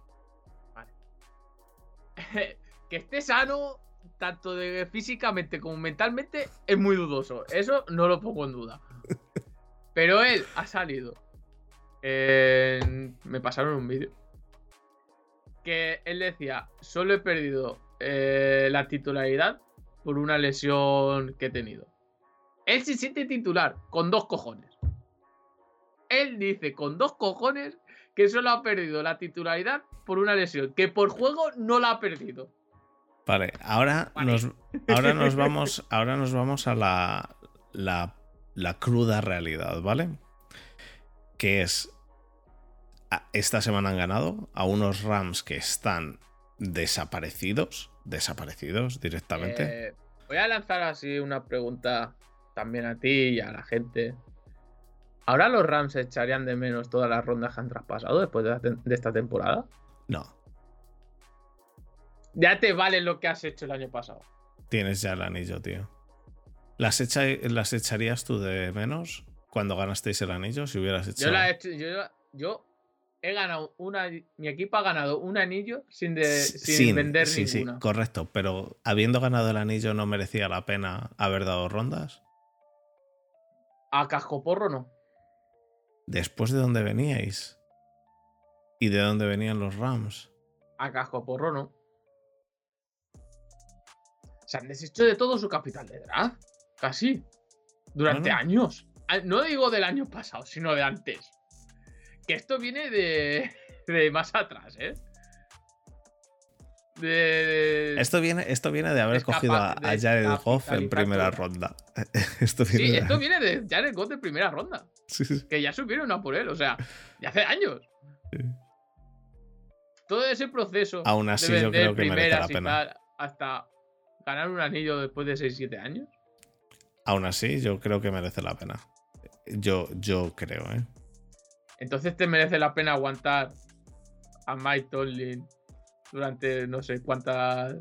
<laughs> que esté sano, tanto de físicamente como mentalmente, es muy dudoso. Eso no lo pongo en duda. <laughs> Pero él ha salido. Me pasaron un vídeo. Que él decía: Solo he perdido eh, la titularidad por una lesión que he tenido. Él se siente titular con dos cojones. Él dice con dos cojones que solo ha perdido la titularidad por una lesión, que por juego no la ha perdido. Vale, ahora, Vale. Nos, ahora nos <laughs> vamos. Ahora nos vamos a la, la, la cruda realidad, ¿vale? Que es. Esta semana han ganado a unos Rams que están desaparecidos. Desaparecidos directamente. Eh, voy a lanzar así una pregunta también a ti y a la gente. ¿Ahora los Rams echarían de menos todas las rondas que han traspasado después de, esta temporada? No, Ya te vale lo que has hecho el año pasado. tienes ya el anillo, tío. ¿Las, echa- ¿Las echarías tú de menos cuando ganasteis el anillo? Si hubieras hecho. Yo, la he hecho, yo, yo he ganado una. Mi equipo ha ganado un anillo sin, de, sin, Sin- vender sí, sí, ninguna. correcto. Pero habiendo ganado el anillo, ¿no merecía la pena haber dado rondas? A cascoporro no. Después de dónde veníais. ¿Y de dónde venían los Rams? A cascoporro no. Se han deshecho de todo su capital de draft. Casi. Durante Bueno. años. Ah, No digo del año pasado, sino de antes. Que esto viene de, de más atrás, ¿eh? De. Esto viene, esto viene de haber Descapa- cogido a, a Jared Goff en primera ronda. <laughs> esto viene Sí, de- esto viene de Jared Goff de primera ronda. Sí, sí, Que ya subieron a por él, o sea, ya hace años. sí. Todo ese proceso. Aún así, de yo creo que merece la pena. hasta ganar un anillo después de 6-7 años. Aún así, yo creo que merece la pena. Yo, yo creo, ¿eh? Entonces te merece la pena aguantar a Mike Tomlin durante no sé cuántas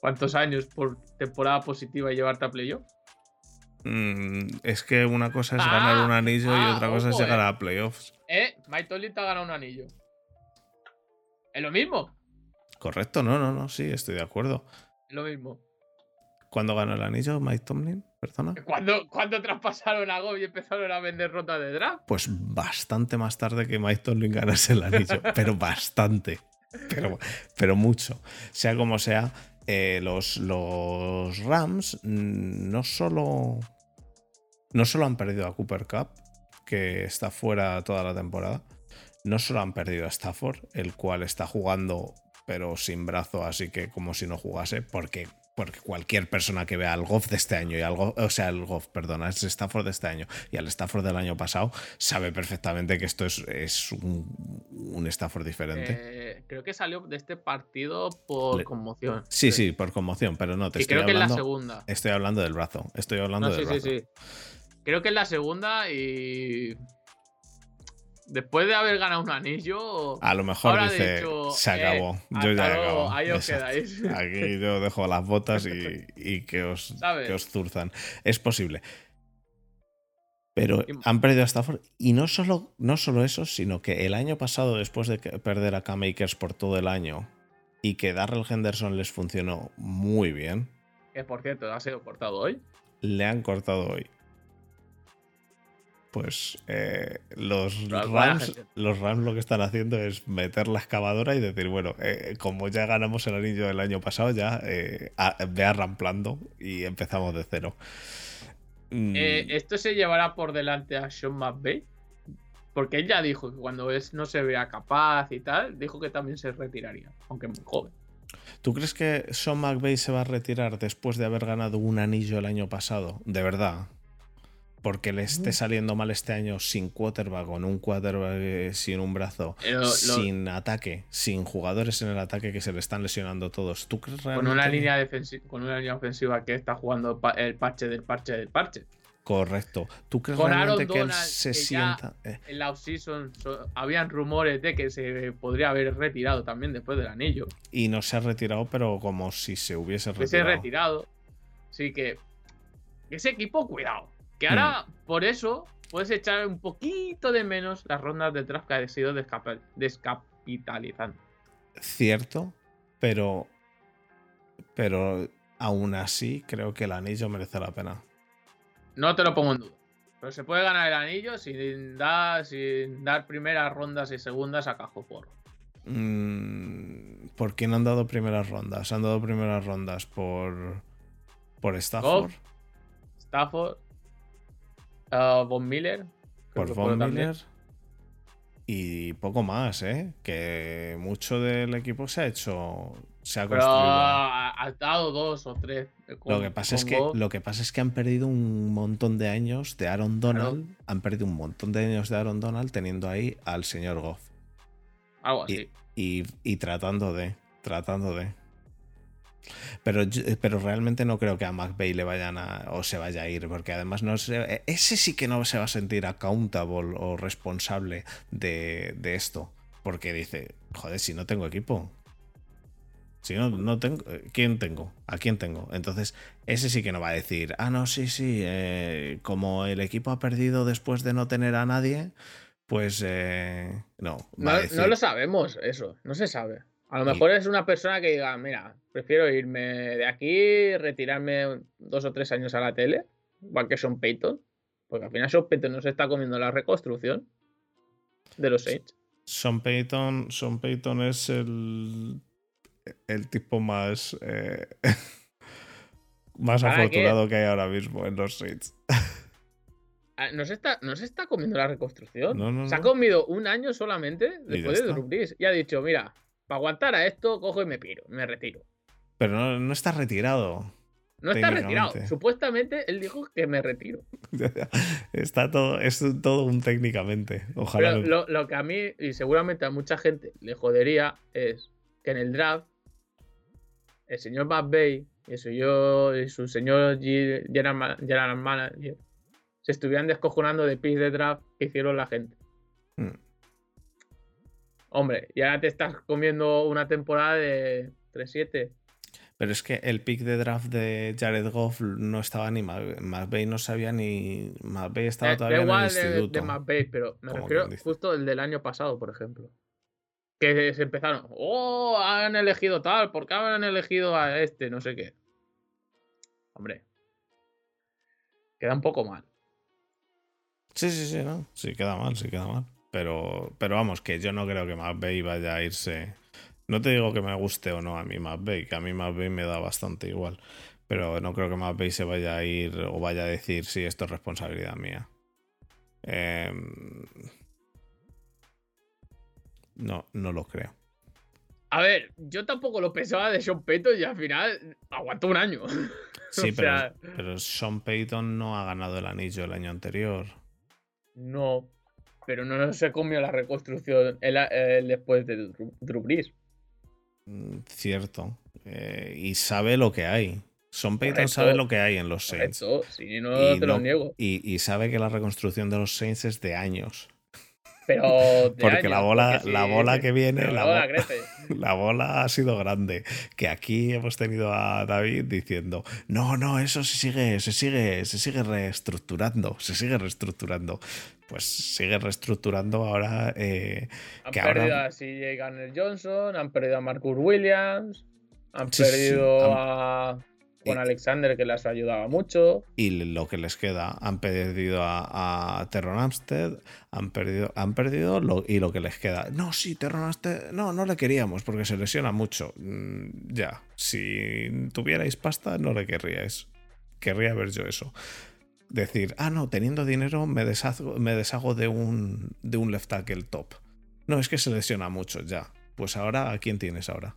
cuántos años por temporada positiva y llevarte a playoff. Mm, es que una cosa es Ah, ganar un anillo y ah, otra cosa es llegar eh. a playoffs. Eh, Mike Tomlin te ha ganado un anillo. Es lo mismo, Correcto, no, no, no, sí, estoy de acuerdo. es lo mismo. ¿Cuándo ganó el anillo Mike Tomlin? Perdona. Cuando, cuando traspasaron a Gob y empezaron a vender rondas de draft. Pues bastante más tarde que Mike Tomlin ganase el anillo, <laughs> pero bastante. Pero, pero mucho. Sea como sea, eh, los, los Rams mm, no solo, no solo han perdido a Cooper Cup, que está fuera toda la temporada, no solo han perdido a Stafford, el cual está jugando pero sin brazo, así que como si no jugase, porque, porque cualquier persona que vea al Goff de este año y al Goff, o sea, el Goff, perdona, es Stafford de este año y al Stafford del año pasado, sabe perfectamente que esto es, es un, un Stafford diferente. Eh, creo que salió de este partido por Le- conmoción. sí, sí, por conmoción, pero no, te Y estoy creo que es la hablando. segunda. Estoy hablando del brazo. Estoy hablando No, del sí, sí, brazo. sí. Creo que es la segunda y. Después de haber ganado un anillo. A lo mejor dice, dicho, se eh, acabó. yo ya he acabado. Ahí os Exacto. quedáis. <laughs> Aquí yo dejo las botas y, <laughs> y que, os, ¿Sabes? que os zurzan. Es posible. Pero han perdido a Stafford. Y no solo, no solo eso, sino que el año pasado, después de perder a K-Makers por todo el año y que Darrell Henderson les funcionó muy bien, Que por cierto, ha sido cortado hoy. le han cortado hoy. Pues eh, los, Rams, los Rams lo que están haciendo es meter la excavadora y decir, bueno, eh, como ya ganamos el anillo del año pasado, ya eh, a- ve arramplando y empezamos de cero. Mm, Eh, ¿Esto se llevará por delante a Sean McVay? Porque él ya dijo que cuando es, no se vea capaz y tal, dijo que también se retiraría, aunque muy joven. ¿Tú crees que Sean McVay se va a retirar después de haber ganado un anillo el año pasado? De verdad. Porque le esté saliendo mal este año sin quarterback, con un quarterback eh, sin un brazo, lo- sin ataque, sin jugadores en el ataque que se le están lesionando todos. ¿Tú crees con realmente? una línea defensiva, con una línea ofensiva que está jugando pa- el parche del parche del parche. Correcto. ¿Tú crees Con realmente Aaron que él se que sienta? eh, En la offseason so- habían rumores de que se podría haber retirado también después del anillo. y no se ha retirado, pero como si se hubiese Que se ha retirado. retirado. Así que ese equipo, cuidado. Que ahora, Mm. por eso, puedes echar un poquito de menos las rondas de draft que ha sido descapitalizando. Cierto, pero. Pero aún así creo que el anillo merece la pena. No te lo pongo en duda. Pero se puede ganar el anillo sin dar, sin dar primeras rondas y segundas a cajo porro. Mm, ¿Por quién han dado primeras rondas? Han dado primeras rondas por. Por Stafford, Stafford, uh, Von Miller. por Von. Miller. Y poco más, ¿eh? Que mucho del equipo se ha hecho. Se ha Pero construido. ha, dado dos o tres. con- Lo que, pasa es que, lo que pasa es que han perdido un montón de años de Aaron Donald. Han perdido un montón de años de Aaron Donald teniendo ahí al señor Goff. Algo así. Y, y tratando de. Tratando de. Pero, yo- pero realmente no creo que a McVeigh le vayan a. o se vaya a ir. Porque además no se- ese sí que no se va a sentir accountable o responsable de, de esto. Porque dice, joder, si no tengo equipo. Si no, no tengo. ¿Quién tengo? ¿A quién tengo? Entonces, ese sí que no va a decir, ah, no, sí, sí. eh, como el equipo ha perdido después de no tener a nadie, pues. eh, no. No, lo sabemos, eso. No se sabe. A lo mejor es una persona que diga, mira, prefiero irme de aquí, retirarme dos o tres años a la tele, igual que Sean Payton, porque al final Sean Payton no se está comiendo la reconstrucción de los Saints. Sean Payton, Sean Payton es el, el tipo más, eh, <laughs> más afortunado que hay ahora mismo en los Saints. Ah, No se está, no se está comiendo la reconstrucción. No, no, se ha comido un año solamente después de. Drew Brees. Y ha dicho, mira, para aguantar a esto, cojo y me piro, me retiro. Pero no, no está retirado. No está retirado. Supuestamente él dijo que me retiro. <laughs> Está todo, es todo un técnicamente. Ojalá. Pero lo, lo que a mí, y seguramente a mucha gente le jodería, es que en el draft, el señor McVay y su, yo, y su señor general, ma- general manager se estuvieran descojonando de picks de draft que hicieron la gente. Mm. Hombre, y ahora te estás comiendo una temporada de 3-7. Pero es que el pick de draft de Jared Goff no estaba ni Mc- McVay, no sabía ni. McVay estaba Eh, da todavía en el de, instituto. de McVay, pero me refiero justo el del año pasado, por ejemplo. Que se empezaron, oh, han elegido tal, ¿por qué han elegido a este? No sé qué. Hombre. Queda un poco mal. Sí, sí, sí, no. Sí, queda mal, sí, queda mal. Pero, pero vamos, que yo no creo que McVeigh vaya a irse. No te digo que me guste o no a mí McVeigh, que a mí McVeigh me da bastante igual. Pero no creo que McVeigh se vaya a ir o vaya a decir, sí, esto es responsabilidad mía. Em, no, no lo creo. A ver, yo tampoco lo pensaba de Sean Payton y al final aguantó un año. <laughs> Sí, pero, sea- pero Sean Payton no ha ganado el anillo el año anterior. No, pero no se comió la reconstrucción él, él después de Drew, Brees. Mm, Cierto. Eh, y sabe lo que hay. Sean Payton sabe lo que hay en los Saints. Correcto, sí, no Y te lo no- niego. Y, y sabe que la reconstrucción de los Saints es de años. Pero. <laughs> de Porque la bola, porque la bola que viene, la, la bola bo- <laughs> crece. la bola ha sido grande. Que aquí hemos tenido a David diciendo, no, no, eso se sigue, se sigue, se sigue reestructurando, se sigue reestructurando. Pues sigue reestructurando ahora. eh, Han que ahora- perdido a CJ Garner Johnson, han perdido a Marcus Williams, han Sí, sí, perdido han- a. Con Eh, Alexander, que les ayudaba mucho. y lo que les queda, han perdido a, a Terron Amstead, han perdido, han perdido lo, y lo que les queda. No, sí, Terron Amstead, no, no le queríamos porque se lesiona mucho. Mm, ya, si tuvierais pasta, no le querríais. Querría ver yo eso. Decir, ah, no, teniendo dinero me deshago, me deshago de un, de un left tackle top. No, es que se lesiona mucho, ya. Pues ahora, ¿a quién tienes ahora?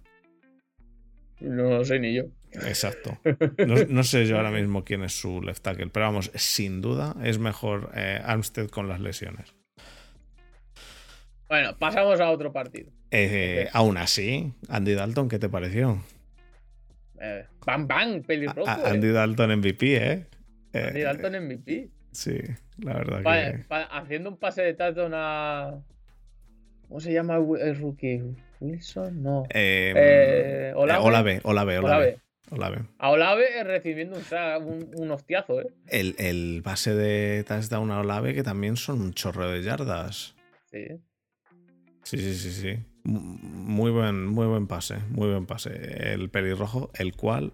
No lo sé ni yo. Exacto. No, no sé yo ahora mismo quién es su left tackle, pero vamos, sin duda es mejor eh, Armstead con las lesiones. Bueno, pasamos a otro partido. Eh, aún así, Andy Dalton, ¿qué te pareció? Eh, bang, bang, pelirrojo. Eh. Andy Dalton MVP, ¿eh? Eh, Andy Dalton MVP. Sí, la verdad Pa- que. pa- haciendo un pase de touchdown a. ¿Cómo se llama el, rookie? ¿Wilson? No. Eh, Eh, Olave. eh, Olave, Olave, Olave. Olave. A Olave recibiendo un, un, un hostiazo, ¿eh? El, el base de touchdown a Olave, que también son un chorro de yardas. Sí. Sí, sí, sí, sí. Muy buen, muy buen pase, muy buen pase. El pelirrojo, el cual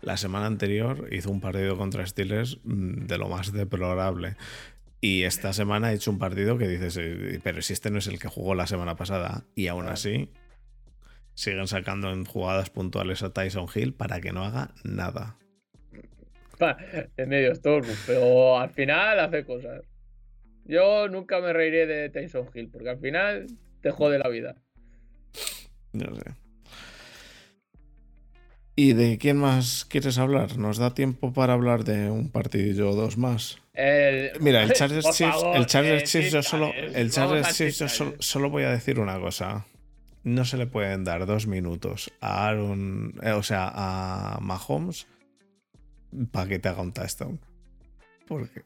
la semana anterior hizo un partido contra Steelers mm, de lo más deplorable. Y esta semana ha hecho un partido que dices, eh, pero si este no es el que jugó la semana pasada. Y aún así, siguen sacando en jugadas puntuales a Tyson Hill para que no haga nada. En medio estorbo, pero al final hace cosas. Yo nunca me reiré de Tyson Hill, porque al final te jode la vida. No sé. ¿Y de quién más quieres hablar? ¿Nos da tiempo para hablar de un partidillo o dos más? El- Mira, el <laughs> Chargers Chiefs, favor, el Chargers eh, Chiefs, yo solo, el Chargers Chiefs, yo solo voy a decir una cosa. No se le pueden dar dos minutos a Aaron, eh, o sea, a Mahomes para que te haga un touchdown. Porque,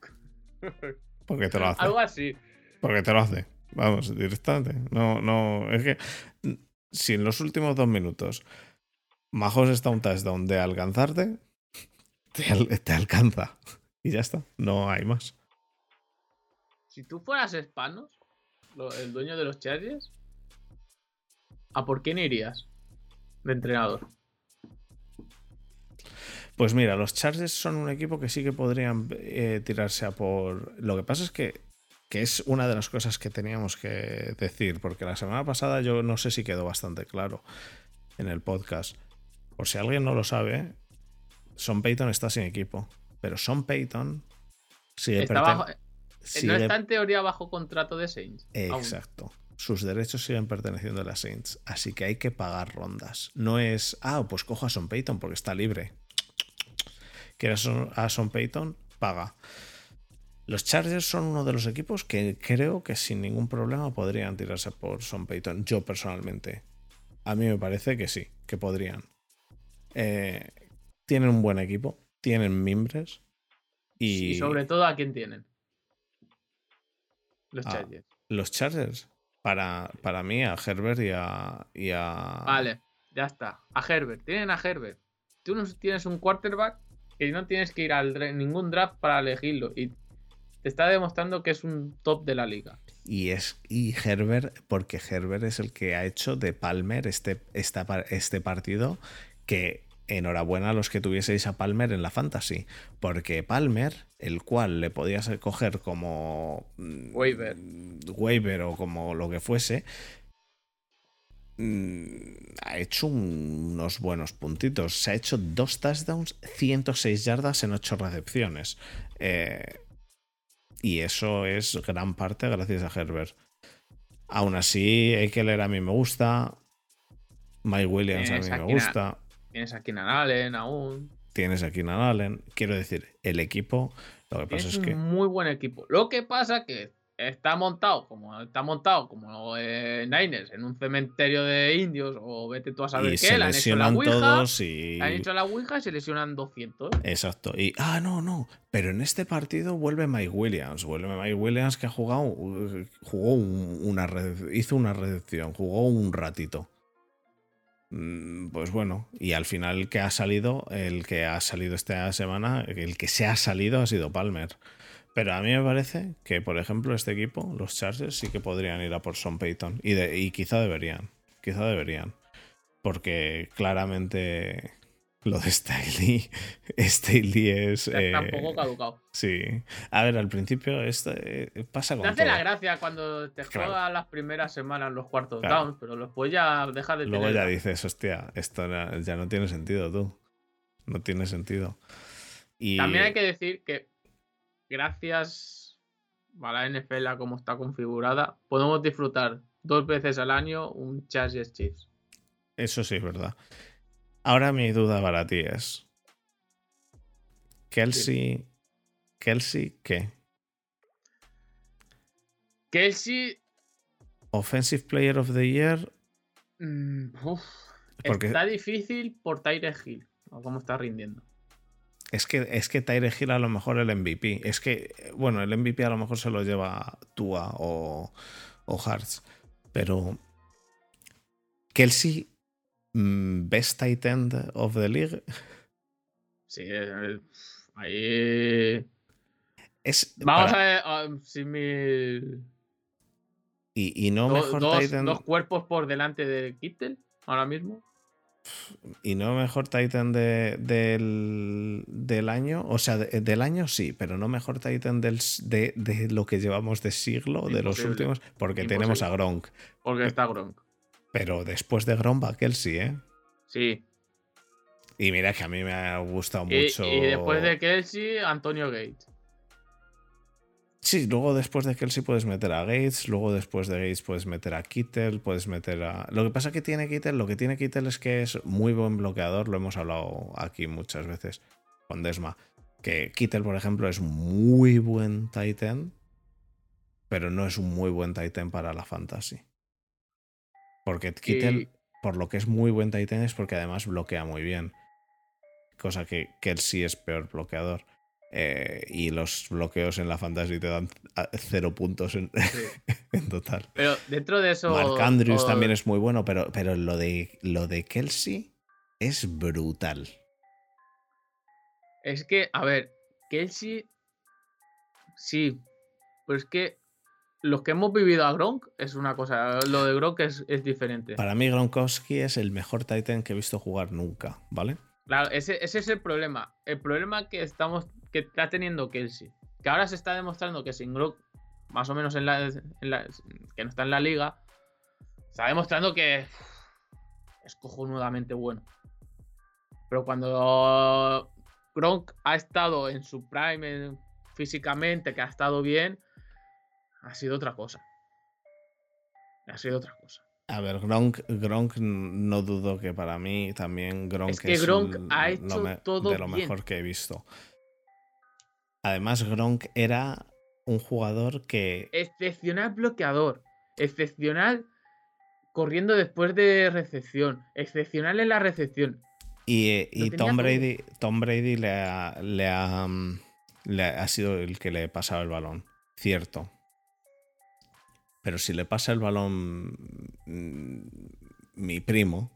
porque te lo hace. Algo así. Porque te lo hace. Vamos, directamente. No, no. Es que mm, si en los últimos dos minutos Mahomes está un touchdown de alcanzarte, te, al- te alcanza. Y ya está. No hay más. Si tú fueras Spanos, el dueño de los Chargers, ¿a por quién irías? De entrenador. Pues mira, los Chargers son un equipo que sí que podrían eh, tirarse a por. Lo que pasa es que, que es una de las cosas que teníamos que decir, porque la semana pasada yo no sé si quedó bastante claro en el podcast. Por si alguien no lo sabe, Son Payton está sin equipo, pero Son Payton sigue Está bajo- eh, sigue- No está en teoría bajo contrato de Saints. aún. Exacto. Sus derechos siguen perteneciendo a las Saints, así que hay que pagar rondas. No es, ah, pues cojo a Son Payton porque está libre. ¿Quieres a Son Payton? Paga. Los Chargers son uno de los equipos que creo que sin ningún problema podrían tirarse por Son Payton. Yo personalmente. A mí me parece que sí, que podrían. Eh, tienen un buen equipo, tienen mimbres y, Y sobre todo a quién tienen. Los Ah. Chargers. los Chargers. Para, para mí, a Herbert y a. y a- Vale, ya está. A Herbert. Tienen a Herbert. Tú no tienes un quarterback que no tienes que ir a ningún draft para elegirlo. Y te está demostrando que es un top de la liga. Y es y Herbert, porque Herbert es el que ha hecho de Palmer este, esta este partido que enhorabuena a los que tuvieseis a Palmer en la fantasy, porque Palmer, el cual le podías coger como mm, Waiver. waiver o como lo que fuese, mm, ha hecho un- unos buenos puntitos. Se ha hecho dos touchdowns, 106 yardas en 8 recepciones. Eh, y eso es gran parte gracias a Herbert. Aún así, Eckler a mí me gusta. Mike Williams a mí me gusta. Tienes a Keenan Allen aún. Tienes a Keenan Allen. Quiero decir, el equipo, lo que pasa es que. un muy buen equipo. Lo que pasa que está montado como está montado como eh, Niners en un cementerio de indios o vete tú a saber Y qué. se Le han hecho la lesionan ouija. todos y. Han hecho la ouija y se lesionan 200. Exacto. Y, ah, no, no. Pero en este partido vuelve Mike Williams. Vuelve Mike Williams que ha jugado, jugó un- una hizo una recepción, jugó un ratito. Mm, Pues bueno, y al final que ha salido, el que ha salido esta semana, el que se ha salido ha sido Palmer. Pero a mí me parece que, por ejemplo, este equipo, los Chargers, sí que podrían ir a por Son Payton. Y, de- y quizá deberían. Quizá deberían. Porque claramente lo de Staley, <laughs> Staley es. Está un eh, poco caducado. sí. A ver, al principio esto, eh, pasa Te con hace la gracia cuando te Claro. juegas las primeras semanas los cuartos Claro. downs, pero después ya deja de Luego tener. ya dices, hostia, esto ya no tiene sentido, tú. No tiene sentido. Y También hay que decir que gracias a la NFL a cómo está configurada, podemos disfrutar dos veces al año un Chargers Chiefs. eso sí es verdad. Ahora mi duda para ti es: Kelsey. Kelsey, ¿qué? Kelsey, Offensive Player of the Year. mm, uf, Porque- está difícil por Tyre Hill, o cómo está rindiendo. Es que, es que Tyre Hill a lo mejor el MVP. Es que, bueno, el MVP a lo mejor se lo lleva Tua o, o Hearts. Pero Kelsey, best tight end of the league. Sí, eh, ahí. Es, Vamos para- a ver ah, si mi. y, y no do- mejor dos, tight end- dos cuerpos por delante de Kittel ahora mismo. y no mejor Titan de- del, del año. O sea, de- del año sí, pero no mejor Titan del, de, de lo que llevamos de siglo, de los últimos, porque Imposible. tenemos a Gronk. Porque está Gronk. Pero después de Gronk va Kelsey, ¿eh? Sí. Y mira que a mí me ha gustado Y, mucho. y después de Kelsey, Antonio Gates. Sí, luego después de Kelsey puedes meter a Gates, luego después de Gates puedes meter a Kittel, puedes meter a... Lo que pasa que tiene Kittel, lo que tiene Kittel es que es muy buen bloqueador, lo hemos hablado aquí muchas veces con Desma, que Kittel, por ejemplo, es muy buen Titan, pero no es un muy buen Titan para la fantasy. Porque Kittel, Y- por lo que es muy buen Titan, es porque además bloquea muy bien. Cosa que Kelsey es peor bloqueador. Eh, y los bloqueos en la fantasy te dan cero puntos en, sí. <laughs> en total. Pero dentro de eso. Mark Andrews también es muy bueno, pero, pero lo, de, lo de Kelsey es brutal. Es que, a ver, Kelsey. Sí. Pero es que. Los que hemos vivido a Gronk es una cosa. Lo de Gronk es, es diferente. Para mí, Gronkowski es el mejor Titan que he visto jugar nunca, ¿vale? Claro, ese, ese es el problema. El problema que estamos. que está teniendo Kelsey. Que ahora se está demostrando que sin Gronk, más o menos en la, en la- que no está en la liga. Está demostrando que es cojonudamente bueno. Pero cuando Gronk ha estado en su prime en- físicamente, que ha estado bien, ha sido otra cosa. Ha sido otra cosa. A ver, Gronk, Gronk no dudo que para mí también Gronk Es que Gronk l- ha lo hecho todo de lo bien. mejor que he visto. Además, Gronk era un jugador que Excepcional bloqueador. Excepcional corriendo después de recepción. Excepcional en la recepción. Y, eh, Lo y Tom todo. Brady, Tom Brady le ha, le, ha, mm, le ha sido el que le pasaba el balón. Cierto. Pero si le pasa el balón mm, mi primo,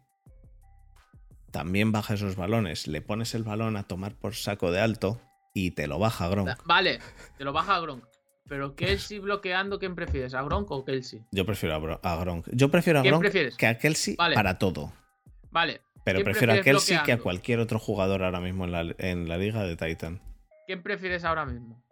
también baja esos balones. Le pones el balón a tomar por saco de alto y te lo baja Gronk. Vale, te lo baja a Gronk. Pero Kelsey <laughs> bloqueando, ¿quién prefieres? ¿A Gronk o Kelsey? Yo prefiero a, Gronk. Yo prefiero a ¿Quién Gronk prefieres? que a Kelsey Vale. para todo. Vale. Pero ¿quién prefiero a Kelsey que a cualquier otro jugador ahora mismo en la, en la liga de Titan. ¿Quién prefieres ahora mismo?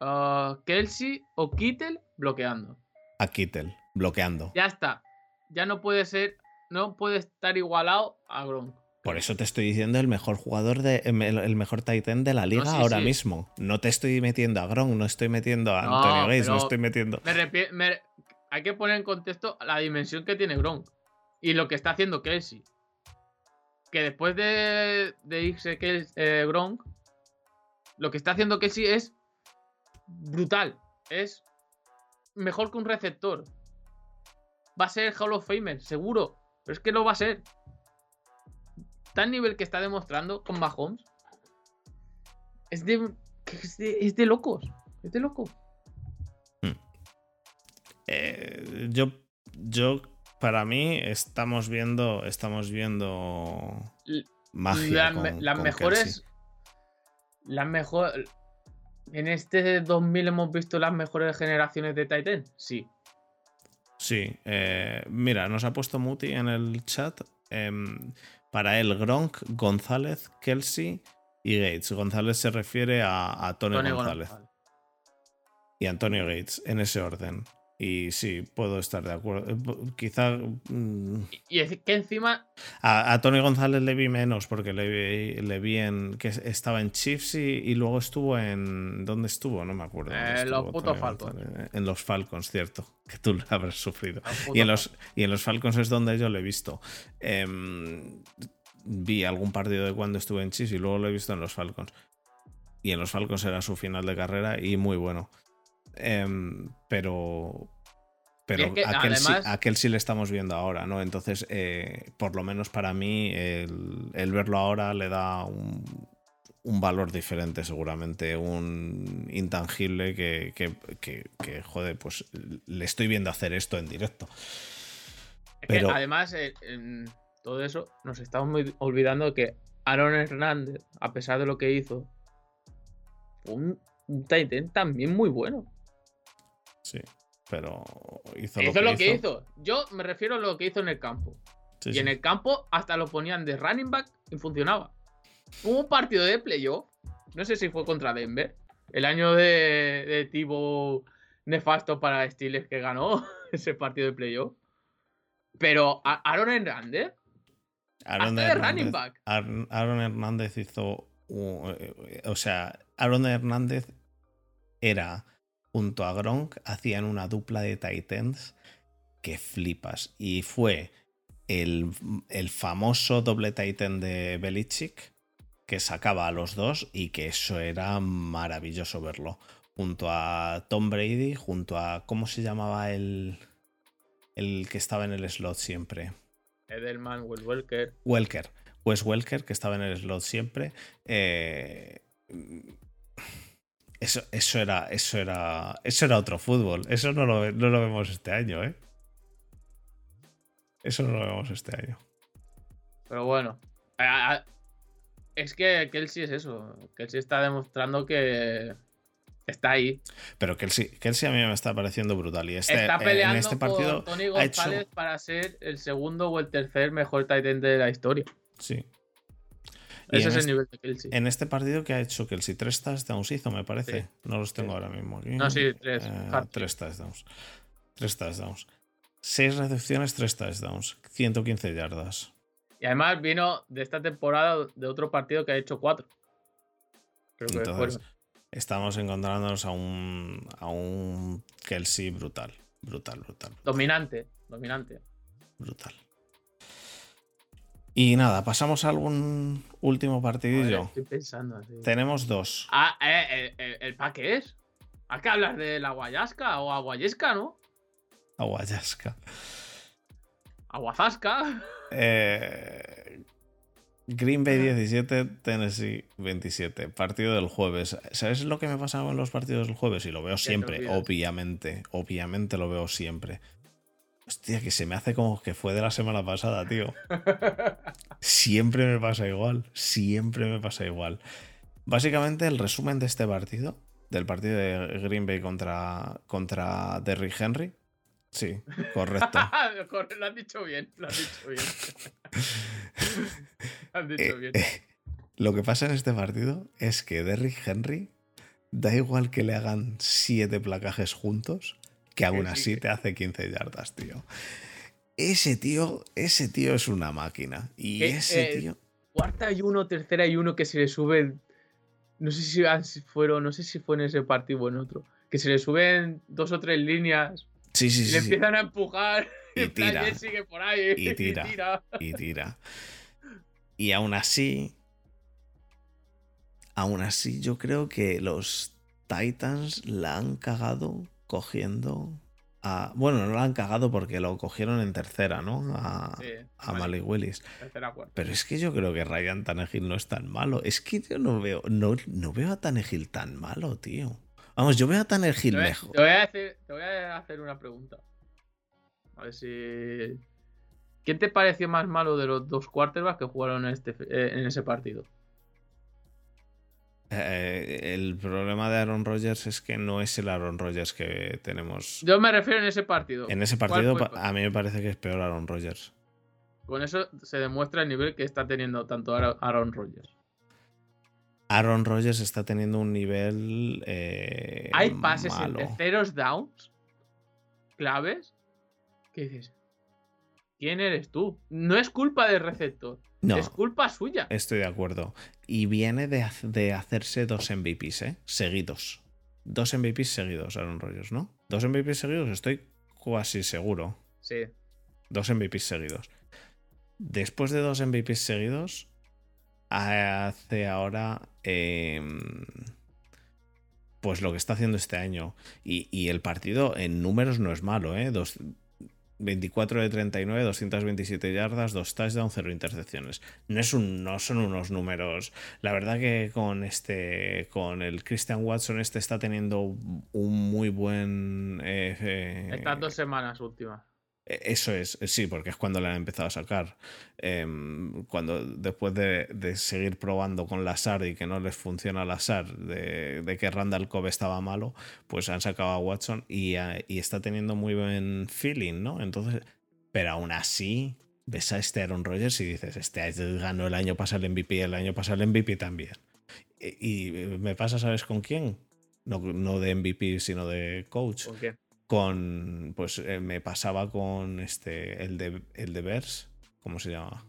Ah, ¿Kelsey o Kittel bloqueando? A Kittel, bloqueando. Ya está. Ya no puede ser. No puede estar igualado a Gronk. Por eso te estoy diciendo el mejor jugador de el, el mejor Titan de la liga sí, ahora sí. mismo. No te estoy metiendo a Gronk, no estoy metiendo a No, Antonio Gates, no estoy metiendo. Me repie- me- Hay que poner en contexto la dimensión que tiene Gronk. Y lo que está haciendo Kelsey. Que después de, de irse Kels- eh, Gronk, lo que está haciendo Kelsey es brutal. Es mejor que un receptor. Va a ser Hall of Famer, seguro. Pero es que lo va a ser. Tal nivel que está demostrando con Mahomes. Es de, es de, es de locos. Es de locos. Eh, yo, yo, para mí, estamos viendo, estamos viendo magia. La- con- las con mejores. Kelsey. Las mejores. En este 2000 hemos visto las mejores generaciones de Titan. Sí. Sí, eh, mira, nos ha puesto Muti en el chat. em, para él, Gronk, González, Kelsey y Gates. González se refiere a, a Tony, Tony González González. y Antonio Gates, en ese orden. Y sí, puedo estar de acuerdo. Eh, Quizá mm, Y es que encima. a, a Tony González le vi menos porque le vi, le vi en que estaba en Chiefs y, y luego estuvo en ¿dónde estuvo? No me acuerdo. Eh, los putos Falcons. González. En los Falcons, cierto, <laughs> que tú lo habrás sufrido. Y en, los, y en los Falcons es donde yo lo he visto. Em, vi algún partido de cuando estuve en Chiefs y luego lo he visto en los Falcons. Y en los Falcons era su final de carrera y muy bueno. Em, pero. Pero es que, aquel, sí, además- aquel sí le estamos viendo ahora, ¿no? Entonces, eh, por lo menos para mí, el, el verlo ahora le da un, un valor diferente, seguramente, un intangible que, que, que, que, joder, pues le estoy viendo hacer esto en directo. Es que además, eh, en todo eso, nos estamos muy olvidando que Aaron Hernández, a pesar de lo que hizo, fue un, un Titan también muy bueno. Sí, pero hizo, Hizo lo, lo que, que hizo. hizo. Yo me refiero a lo que hizo en el campo. Sí, y sí. en el campo hasta lo ponían de running back y funcionaba. Hubo un partido de playoff, no sé si fue contra Denver, el año de, de Tibo nefasto para Steelers que ganó <laughs> ese partido de playoff. Pero Aaron Hernández, Aaron hasta de running Hernández, back. Aaron, Aaron Hernández hizo. eh, o sea, Aaron Hernández era junto a Gronk, hacían una dupla de Titans que flipas. Y fue el, el famoso doble Titan de Belichick que sacaba a los dos y que eso era maravilloso verlo. Junto a Tom Brady, junto a. ¿Cómo se llamaba el. El que estaba en el slot siempre? Edelman, Will Welker. Welker. Wes Welker, que estaba en el slot siempre. eh, eso, eso era. Eso era. Eso era otro fútbol. Eso no lo, no lo vemos este año, ¿eh? Eso no lo vemos este año. Pero bueno, es que Kelsey es eso. Kelsey está demostrando que está ahí. Pero Kelsey, Kelsey a mí me está pareciendo brutal. Y este, está eh, peleando en este partido. con Tony ha hecho- González para ser el segundo o el tercer mejor tight end de la historia. Sí. Ese en es el este- nivel de Kelsey. En este partido que ha hecho Kelsey, tres touchdowns hizo, me parece. Sí. No los tengo Sí. ahora mismo aquí. No, sí, tres. Eh, tres touchdowns. Tres touchdowns. Seis recepciones, tres touchdowns. 115 yardas. Y además vino de esta temporada de otro partido que ha hecho cuatro. Creo que Entonces, estamos encontrándonos a un, a un Kelsey brutal. Brutal, brutal, Dominante, dominante. brutal. Y nada, pasamos a algún último partidillo. estoy pensando así. Tenemos dos. Ah, eh, eh, eh, ¿el pa' qué es? ¿Hay que hablar de la guayasca o aguayesca, no? Aguayasca. Aguazasca. Eh, Green Bay 17, Tennessee 27. Partido del jueves. ¿Sabes lo que me pasa con los partidos del jueves? Y lo veo siempre, obviamente. Obviamente lo veo siempre. Hostia, que se me hace como que fue de la semana pasada, tío. <laughs> Siempre me pasa igual. Siempre me pasa igual. Básicamente, el resumen de este partido, del partido de Green Bay contra, contra Derrick Henry. Sí, correcto. <laughs> Corre, lo has dicho bien, lo has dicho bien. <laughs> lo has Eh, dicho bien. eh, lo que pasa en este partido es que Derrick Henry, da igual que le hagan siete placajes juntos, que aún así te hace 15 yardas, tío. Ese tío, ese tío es una máquina. Y Que, ese eh, tío. Cuarta y uno, tercera y uno que se le sube. No sé si fueron, no sé si fue en ese partido o en otro. Que se le suben dos o tres líneas Sí, sí, y sí. le sí, empiezan a empujar. Y tira. sigue por ahí. Y <laughs> tira. Y tira. Y aún así. Aún así, yo creo que los Titans la han cagado cogiendo a. Bueno, no la han cagado porque lo cogieron en tercera, ¿no? A, Sí, a Malik Willis. tercera. Pero es que yo creo que Ryan Tannehill no es tan malo. Es que yo no veo, no, no veo a Tannehill tan malo, tío. Vamos, yo veo a Tannehill Te mejor. te voy a hacer, te voy a hacer una pregunta. A ver si. ¿Quién te pareció más malo de los dos quarterbacks que jugaron en, este, eh, en ese partido? Eh, el problema de Aaron Rodgers es que no es el Aaron Rodgers que tenemos. Yo me refiero en ese partido. En ese ¿Cuál partido, a mí me parece que es peor Aaron Rodgers. Con eso se demuestra el nivel que está teniendo tanto Aaron- Aaron Rodgers. Aaron Rodgers está teniendo un nivel. eh, Hay pases malo. en terceros downs claves que dices, ¿quién eres tú? No es culpa del receptor, No, es culpa suya. estoy de acuerdo. Y viene de, de hacerse dos MVPs, ¿eh? Seguidos. Dos MVPs seguidos, Aaron Rodgers, ¿no? Dos MVPs seguidos, estoy casi seguro. Sí. Dos MVPs seguidos. Después de dos MVPs seguidos, hace ahora. em, pues lo que está haciendo este año. Y, y el partido en números no es malo, ¿eh? Dos- 24 de 39, 227 yardas, 2 touchdowns, 0 intercepciones. No, es un, no son unos números. La verdad que con este. Con el Christian Watson, este está teniendo un muy buen. Eh, eh, Estas dos semanas últimas. E-, eso es, sí, porque es cuando le han empezado a sacar. Em, cuando después de, seguir probando con la SAR y que no les funciona la SAR, de, que Randall Cobb estaba malo, pues han sacado a Watson y, está teniendo muy buen feeling, ¿no? Entonces, pero aún así, ves a este Aaron Rodgers y dices, este ganó el año pasado el MVP, el año pasado el MVP también. Y, me pasa, ¿sabes con quién? No, no de MVP, sino de coach. ¿Con quién? Con pues eh, me pasaba con este el de el de Bears cómo se llama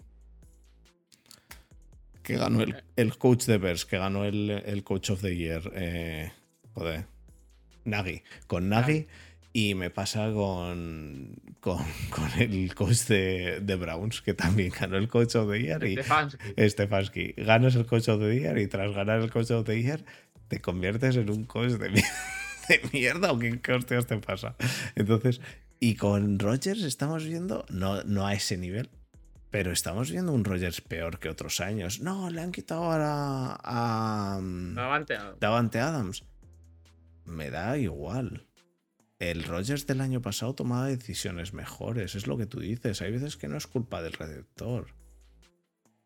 que ganó el, el coach de Bears que ganó el, el coach of the year eh, joder Nagy con Nagy y me pasa con, con, con el coach de, de, Browns, que también ganó el coach of the year. Y Stefanski. Ganas el coach of the year y tras ganar el coach of the year te conviertes en un coach de <laughs> de mierda o qué, hostias te pasa. Entonces, y con Rogers estamos viendo, no, no a ese nivel, pero estamos viendo un Rogers peor que otros años. No, le han quitado ahora a. Davante Adams. Davante Adams. Me da igual. El Rogers del año pasado tomaba decisiones mejores, es lo que tú dices. Hay veces que no es culpa del receptor.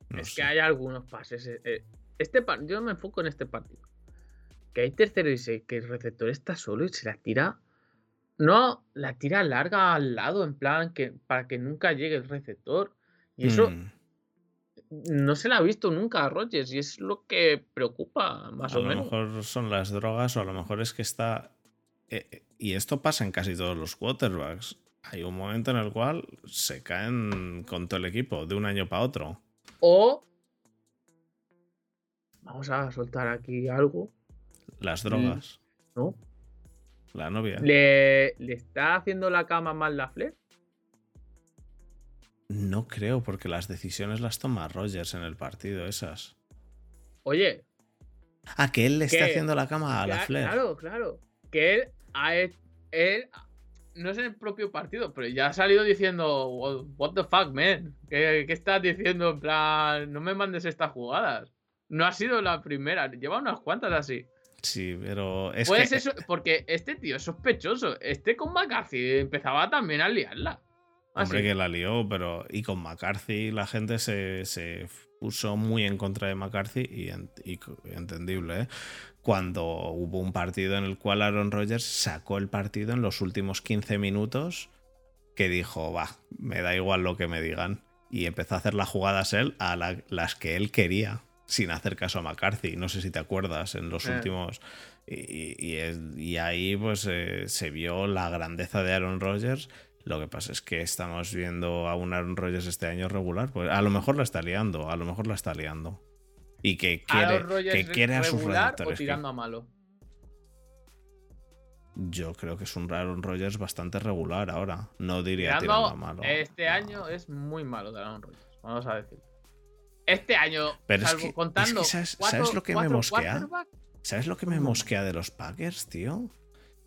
es que hay algunos pases. Eh, eh, este yo me enfoco en este partido que hay tercero y seis, que el receptor está solo y se la tira. No, la tira larga al lado, en plan, que para que nunca llegue el receptor. Y eso mm. no se la ha visto nunca a Rogers y es lo que preocupa, más o menos. A lo mejor son las drogas o a lo mejor es que está. Eh, eh, y esto pasa en casi todos los quarterbacks. Hay un momento en el cual se caen con todo el equipo, de un año para otro. O. Vamos a soltar aquí algo. Las drogas. ¿No? La novia. ¿Le, ¿Le, está haciendo la cama mal la Flair? No creo, porque las decisiones las toma Rogers en el partido, esas. Oye. Ah, que él le está haciendo la cama a la Flair. Claro, claro. Que él ha él no es en el propio partido, pero ya ha salido diciendo, what the fuck, man. ¿Qué, ¿Qué, estás diciendo? En plan, no me mandes estas jugadas. No ha sido la primera, lleva unas cuantas así. Sí, pero es pues que... eso, porque este tío es sospechoso. Este con McCarthy empezaba también a liarla. Hombre, que la lió, pero. Y con McCarthy la gente se, se puso muy en contra de McCarthy y, entendible, ¿eh? Cuando hubo un partido en el cual Aaron Rodgers sacó el partido en los últimos 15 minutos, que dijo, va, me da igual lo que me digan. Y empezó a hacer las jugadas él a las que él quería sin hacer caso a McCarthy. No sé si te acuerdas en los últimos. Y, y, ahí pues eh, se vio la grandeza de Aaron Rodgers. Lo que pasa es que estamos viendo a un Aaron Rodgers este año regular. Pues a lo mejor la está liando, a lo mejor la está liando. Y que quiere, que quiere a sus o tirando a malo. Yo creo que es un Aaron Rodgers bastante regular ahora. No diría tirando, a malo. Este año es muy malo de Aaron Rodgers. Vamos a decir este año, Pero salvo contando. ¿sabes, lo que me mosquea? ¿Sabes lo que me mosquea de los Packers, tío?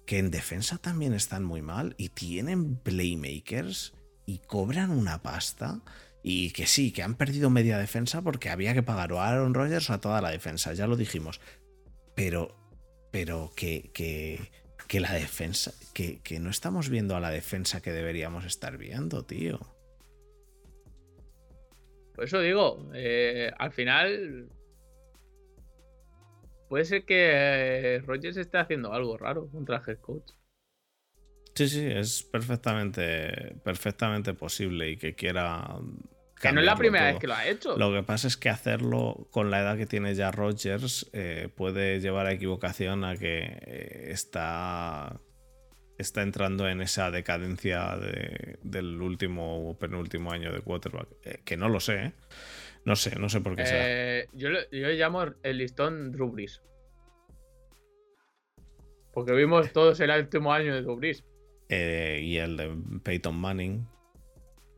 Que en defensa también están muy mal y tienen playmakers y cobran una pasta. Y que sí, que han perdido media defensa porque había que pagar o a Aaron Rodgers o a toda la defensa, ya lo dijimos. Pero, pero que, que, que la defensa, que, que no estamos viendo a la defensa que deberíamos estar viendo, tío. Por eso digo, eh, al final puede ser que Rogers esté haciendo algo raro contra el head coach. Sí, sí, es perfectamente, perfectamente posible y que quiera. Que no es la primera vez que lo ha hecho. Lo que pasa es que hacerlo con la edad que tiene ya Rogers eh, puede llevar a equivocación a que eh, está está entrando en esa decadencia del último o penúltimo año de quarterback. Eh, que no lo sé, ¿eh? No sé, no sé por qué eh, Yo, le, llamo el listón Drew Brees. Porque vimos todos el último año de Drew Brees. y el de Peyton Manning.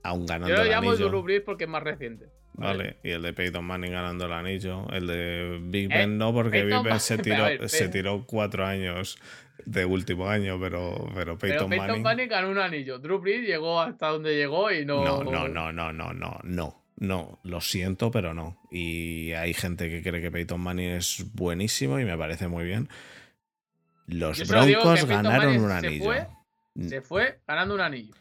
Aún ganando. Yo lo llamo Drew Brees porque es más reciente. Vale. Y el de Peyton Manning ganando el anillo. El de Big Eh, Ben no, porque Peyton Big Ben se <laughs> tiró, ver, se tiró cuatro años de último año, pero, pero Pero Peyton, Peyton Manning. Manning ganó un anillo. Drew Brees llegó hasta donde llegó y no. No, no, no, no, no, no, no. No, lo siento, pero no. Y hay gente que cree que Peyton Manning es buenísimo y me parece muy bien. Los Yo Broncos Peyton ganaron Manning un se anillo. fue, Se fue ganando un anillo.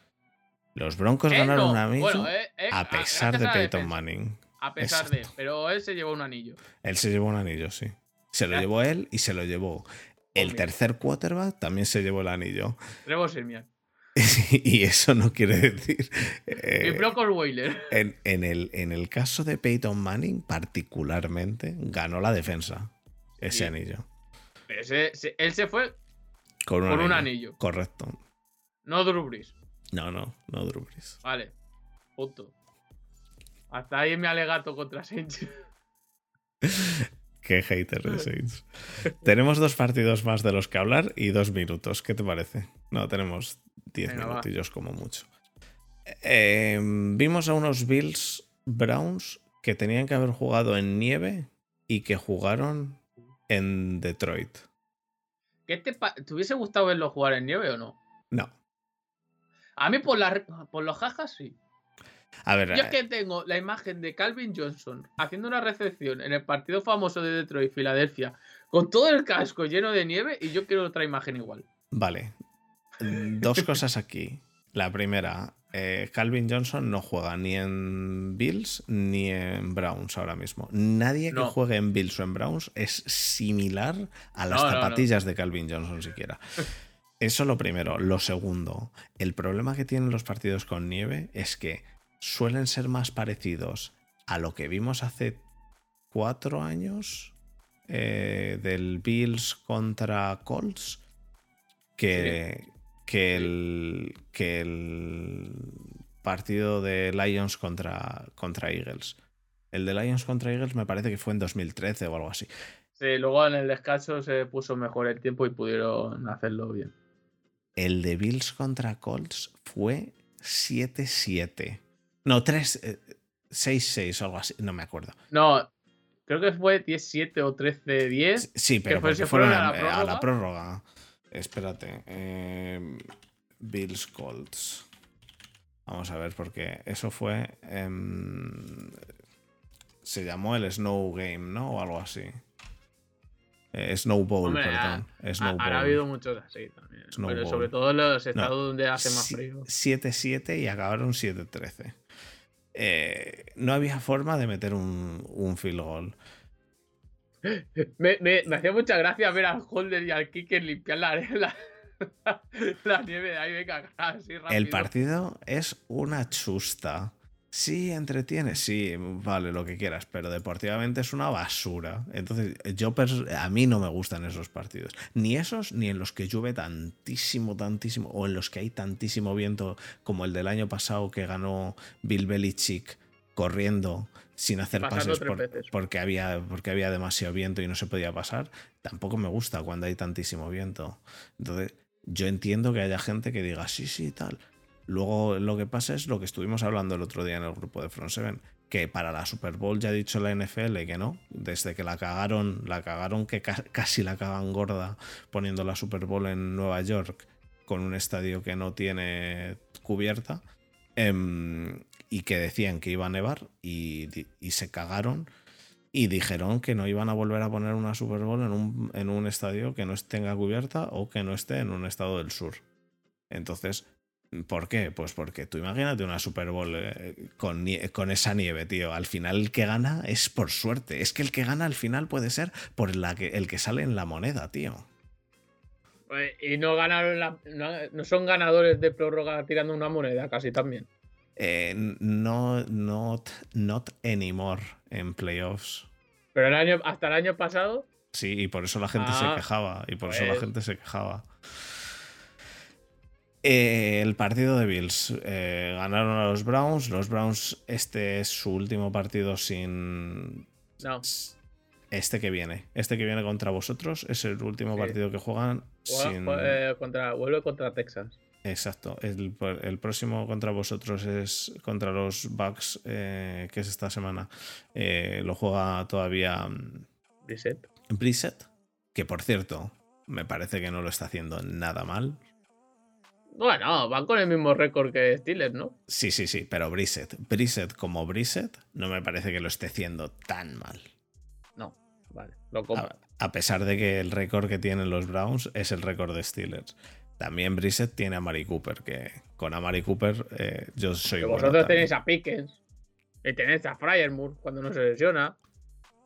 Los Broncos Él ganaron no. un anillo Bueno, eh, eh, a pesar de Peyton Manning. A pesar de. Exacto. Pero él se llevó un anillo. Él se llevó un anillo, sí. Se lo llevó él y se lo llevó. El tercer quarterback también se llevó el anillo. Trevor Sirmian. <laughs> y eso no quiere decir. eh, y Brock en, en el, en el caso de Peyton Manning, particularmente, ganó la defensa. Ese Sí. anillo. Pero ese- se- él se fue Con un, con anillo. un anillo. Correcto. No Drew Brees. No, no, no Drew Brees. Vale. Punto. Hasta ahí mi alegato contra Saints. <laughs> Qué hater de Saints. tenemos dos partidos más de los que hablar y dos minutos. ¿Qué te parece? No, tenemos diez Venga, va. minutillos como mucho. Eh, vimos a unos Bills Browns que tenían que haber jugado en nieve y que jugaron en Detroit. ¿Qué te, pa- ¿Te hubiese gustado verlo jugar en nieve o no? No. A mí por, la, por los jajas sí. A ver, Yo es eh, que tengo la imagen de Calvin Johnson haciendo una recepción en el partido famoso de Detroit, Filadelfia, con todo el casco lleno de nieve y yo quiero otra imagen igual. Vale. Dos <laughs> cosas aquí. La primera, eh, Calvin Johnson no juega ni en Bills ni en Browns ahora mismo. Nadie que juegue en Bills o en Browns es similar a las No, no, no. zapatillas de Calvin Johnson siquiera. <laughs> Eso lo primero. Lo segundo, el problema que tienen los partidos con nieve es que suelen ser más parecidos a lo que vimos hace cuatro años eh, del Bills contra Colts que, que, el, que el partido de Lions contra, contra Eagles. El de Lions contra Eagles me parece que fue en 2013 o algo así. Sí, luego en el descanso se puso mejor el tiempo y pudieron hacerlo bien. El de Bills contra Colts fue 7-7. No, 3, eh, 6-6 o algo así, no me acuerdo. No, creo que fue 10-7 o 13-10. Sí, pero fue- porque se fueron fueron a, la a la prórroga. Espérate. eh, Bills Colts. Vamos a ver, porque eso fue. em, se llamó el Snow Game, ¿no? O algo así. Eh, Snowball, Hombre, perdón. Ha- Snowball. Habrá habido muchos así también. Snowball. Pero sobre todo en los No, estados donde hace más frío. 7-7 y acabaron 7-13. Eh, no había forma de meter un, un field goal. <laughs> Me, me- me hacía mucha gracia ver al holder y al kicker limpiar la, <laughs> la, la nieve de ahí, venga, <laughs> así rápido. El partido es una chusta. Sí, entretiene, sí, vale, lo que quieras, pero deportivamente es una basura. Entonces, yo a mí no me gustan esos partidos. Ni esos, ni en los que llueve tantísimo, tantísimo, o en los que hay tantísimo viento, como el del año pasado que ganó Bill Belichick corriendo sin hacer Pasando pases por- porque, había, porque había demasiado viento y no se podía pasar. Tampoco me gusta cuando hay tantísimo viento. Entonces, yo entiendo que haya gente que diga, sí, sí, tal. Luego lo que pasa es lo que estuvimos hablando el otro día en el grupo de Front Seven, que para la Super Bowl ya ha dicho la NFL que no, desde que la cagaron, la cagaron que ca- <laughs> casi la cagan gorda poniendo la Super Bowl en Nueva York con un estadio que no tiene cubierta em, y que decían que iba a nevar y, y se cagaron y dijeron que no iban a volver a poner una Super Bowl en un, en un estadio que no tenga cubierta o que no esté en un estado del sur. Entonces, ¿por qué? Pues porque tú imagínate una Super Bowl eh, con, con esa nieve, tío. Al final el que gana es por suerte. Es que el que gana al final puede ser por la que, el que sale en la moneda, tío. Eh, Y no ganaron la- no, no son ganadores de prórroga tirando una moneda, casi también. Eh, no, not, not anymore en playoffs. Pero el año, hasta el año pasado, Sí, y por eso la gente Ah, se quejaba. Y por eso la pues. gente se quejaba. Eh, el partido de Bills. eh, ganaron a los Browns. Los Browns, este es su último partido sin. no. Este que viene. Este que viene contra vosotros es el último Sí. partido que juegan Juega- sin. eh, contra, vuelve contra Texas. Exacto. El, el, próximo contra vosotros es contra los Bucks, que es esta semana. Lo juega todavía. Mm, Brissett. Brissett. Que por cierto, me parece que no lo está haciendo nada mal. Bueno, van con el mismo récord que Steelers, ¿no? Sí, sí, sí, pero Brissett. Brissett como Brissett, no me parece que lo esté haciendo tan mal. No, vale, lo compro. A, pesar de que el récord que tienen los Browns es el récord de Steelers. También Brissett tiene a Mari Cooper, que con Amari Cooper eh, yo soy bueno Vosotros tenéis a Pickens y tenéis a Fryermuth cuando no se lesiona.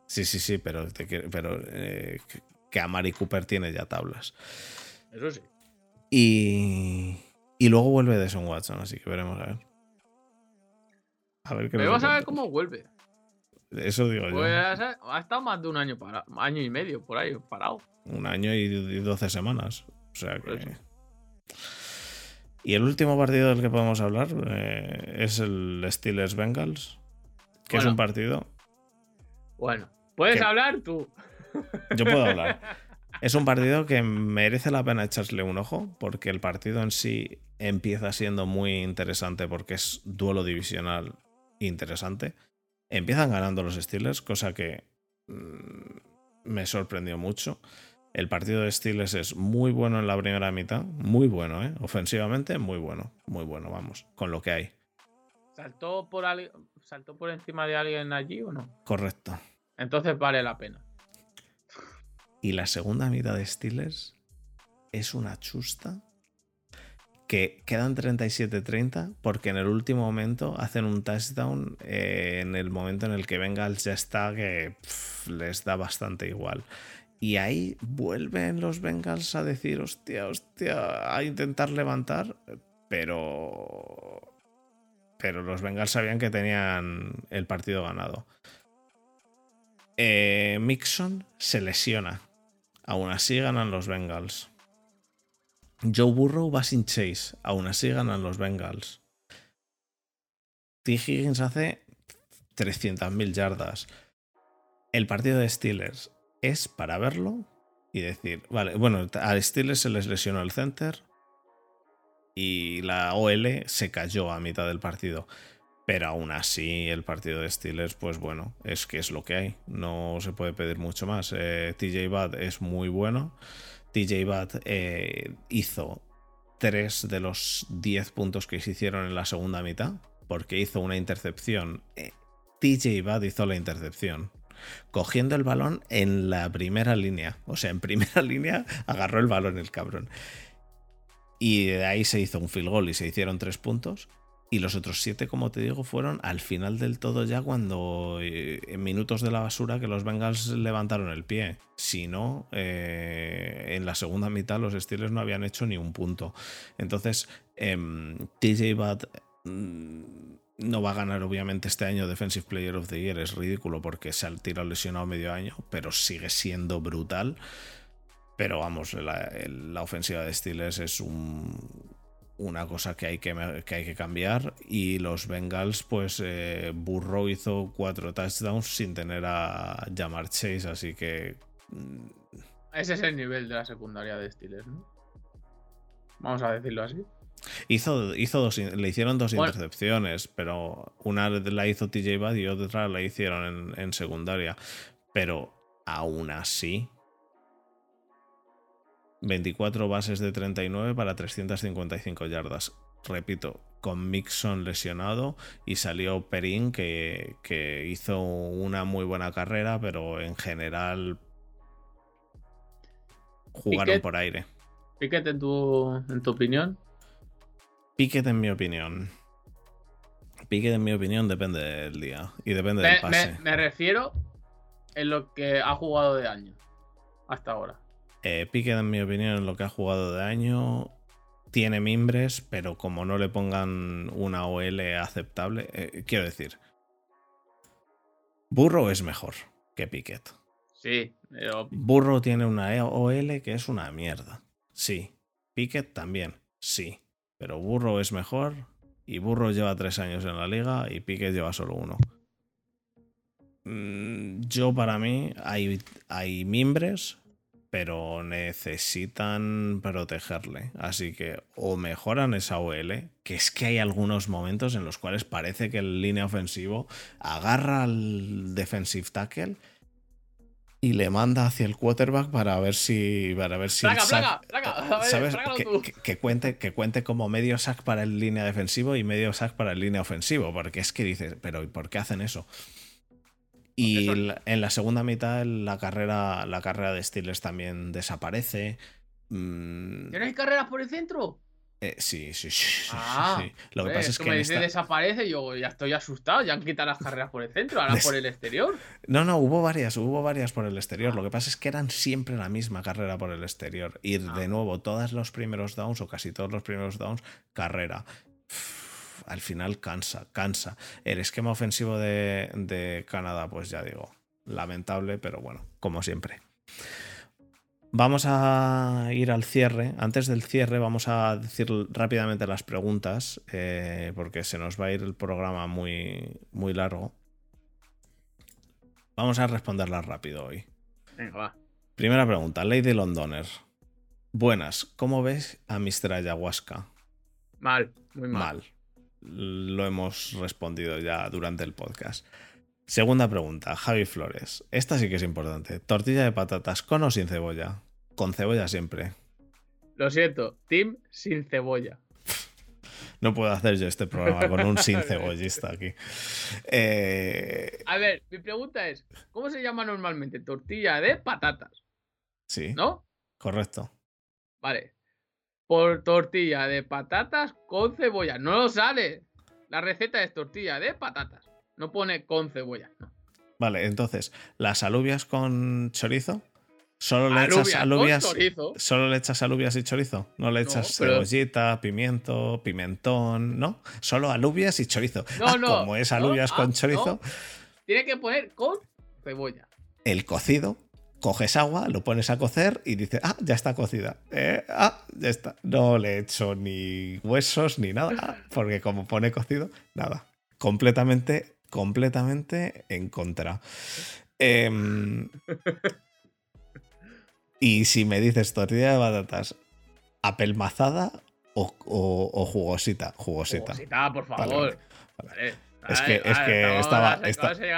Sí, sí, sí, pero, pero eh, que Amari Cooper tiene ya tablas. Eso sí. Y, y luego vuelve de Son Watson, así que veremos a ver. A ver qué Pero a ver cómo vuelve. Eso digo pues Ha estado más de un año para, año y medio por ahí parado. Un año y doce semanas. O sea que. Y el último partido del que podemos hablar eh, es el Steelers Bengals, que es un partido. Bueno, puedes hablar tú. Yo puedo hablar. <laughs> Es un partido que merece la pena echarle un ojo, porque el partido en sí empieza siendo muy interesante porque es duelo divisional interesante. Empiezan ganando los Steelers, cosa que mm, me sorprendió mucho. El partido de Steelers es muy bueno en la primera mitad, muy bueno, ¿eh? Ofensivamente, muy bueno, muy bueno, vamos, con lo que hay. ¿Saltó por, ¿Saltó por encima de alguien allí o no? Correcto. Entonces vale la pena. Y la segunda mitad de Steelers es una chusta que quedan 37-30 porque en el último momento hacen un touchdown eh, en el momento en el que Bengals ya está que les da bastante igual. Y ahí vuelven los Bengals a decir, hostia, hostia, a intentar levantar, pero... Pero los Bengals sabían que tenían el partido ganado. Eh, Mixon se lesiona Aún así ganan los Bengals. Joe Burrow va sin Chase. Aún así ganan los Bengals. T. Higgins hace 300.000 yardas. El partido de Steelers es para verlo y decir, vale, bueno, a Steelers se les lesionó el center y la OL se cayó a mitad del partido. Pero aún así, el partido de Steelers, pues bueno, es que es lo que hay. No se puede pedir mucho más. Eh, TJ Bad es muy bueno. TJ Bad eh, hizo 3 de los 10 puntos que se hicieron en la segunda mitad, porque hizo una intercepción. Eh, TJ Bad hizo la intercepción. Cogiendo el balón en la primera línea. O sea, en primera <laughs> línea agarró el balón el cabrón. Y de ahí se hizo un field goal y se hicieron 3 puntos. Y los otros siete, como te digo, fueron al final del todo ya cuando eh, en minutos de la basura que los Bengals levantaron el pie. Si no, eh, en la segunda mitad los Steelers no habían hecho ni un punto. Entonces, em, TJ Bad mm, no va a ganar obviamente este año Defensive Player of the Year. Es ridículo porque se ha tirado lesionado medio año, pero sigue siendo brutal. Pero vamos, la, la ofensiva de Steelers es un una cosa que hay que, que, hay que cambiar. Y los Bengals, pues eh, Burrow hizo cuatro touchdowns sin tener a llamar Chase, así que. Mm, Ese es el nivel de la secundaria de Steelers, ¿no? Vamos a decirlo así. Hizo, hizo dos, le hicieron dos intercepciones, pero una la hizo TJ Bad y otra la hicieron en, en secundaria. Pero aún así, 24 bases de 39 para 355 yardas. Repito, con Mixon lesionado y salió Perín que, que hizo una muy buena carrera, pero en general jugaron por aire. Piquet en tu, en tu opinión. Piquet en mi opinión. Piquet en mi opinión depende del día y depende del pase. me refiero en lo que ha jugado de año hasta ahora. Eh, Piquet, en mi opinión, en lo que ha jugado de año, tiene mimbres, pero como no le pongan una OL aceptable, eh, quiero decir, Burro es mejor que Piquet. Sí. Burro tiene una OL que es una mierda. Sí. Piquet también. Sí. Pero Burro es mejor y Burro lleva tres años en la liga y Piquet lleva solo uno. Mm, yo para mí hay, hay mimbres, pero necesitan protegerle. Así que o mejoran esa OL, que es que hay algunos momentos en los cuales parece que el línea ofensivo agarra al defensive tackle y le manda hacia el quarterback para ver si para ver si Placa, el sack- placa, placa. A ver, Que, tú. que- que cuente que cuente como medio sack para el línea defensivo y medio sack para el línea ofensivo porque es que dices pero ¿y por qué hacen eso? Y la- en la segunda mitad la carrera la carrera de Steelers también desaparece Mm, ¿Tienes carreras por el centro? eh, sí, sí, sí, sí, Ah, sí. Lo que Joder, pasa es que me esta- desaparece, yo ya estoy asustado, ya han quitado las carreras por el centro, ahora Des- <laughs> por el exterior. No, no, hubo varias, hubo varias por el exterior. Ah. Lo que pasa es que eran siempre la misma carrera por el exterior. Ir Ah. de nuevo todos los primeros downs o casi todos los primeros downs, carrera. Uf, Al final cansa, cansa. El esquema ofensivo de, de Canadá, pues ya digo, lamentable, pero bueno, como siempre. Vamos a ir al cierre. Antes del cierre vamos a decir rápidamente las preguntas, eh, porque se nos va a ir el programa muy, muy largo. Vamos a responderlas rápido hoy. Venga, va. Primera pregunta, Lady Londoner. Buenas, ¿cómo ves a Mr. Ayahuasca? Mal, muy mal. Mal. Lo hemos respondido ya durante el podcast. Segunda pregunta, Javi Flores. Esta sí que es importante. ¿Tortilla de patatas con o sin cebolla? Con cebolla siempre. Lo siento, Team sin cebolla. No puedo hacer yo este programa con un sin cebollista aquí. Eh, A ver, mi pregunta es, ¿cómo se llama normalmente? Tortilla de patatas, sí, ¿no? correcto. Vale. Por tortilla de patatas con cebolla. No lo sale. La receta es tortilla de patatas. No pone con cebolla. no. Vale, entonces, ¿las alubias con chorizo? ¿Solo le echas Alubias con alubias? chorizo. ¿Solo le echas alubias y chorizo? No le No, echas pero- cebollita, pimiento, pimentón, ¿no? Solo alubias y chorizo. No, Ah, no, como es alubias ah, con no. chorizo, Tiene que poner con cebolla. el cocido, coges agua, lo pones a cocer y dices, ah, ya está cocida. Eh, ah, ya está. No le echo ni huesos ni nada, porque como pone cocido, nada. Completamente, completamente en contra. Em, y si me dices tortilla de patatas apelmazada o, o- o jugosita, jugosita. Jugosita, por Vale, favor. vale. Vale. Es que- es estaba-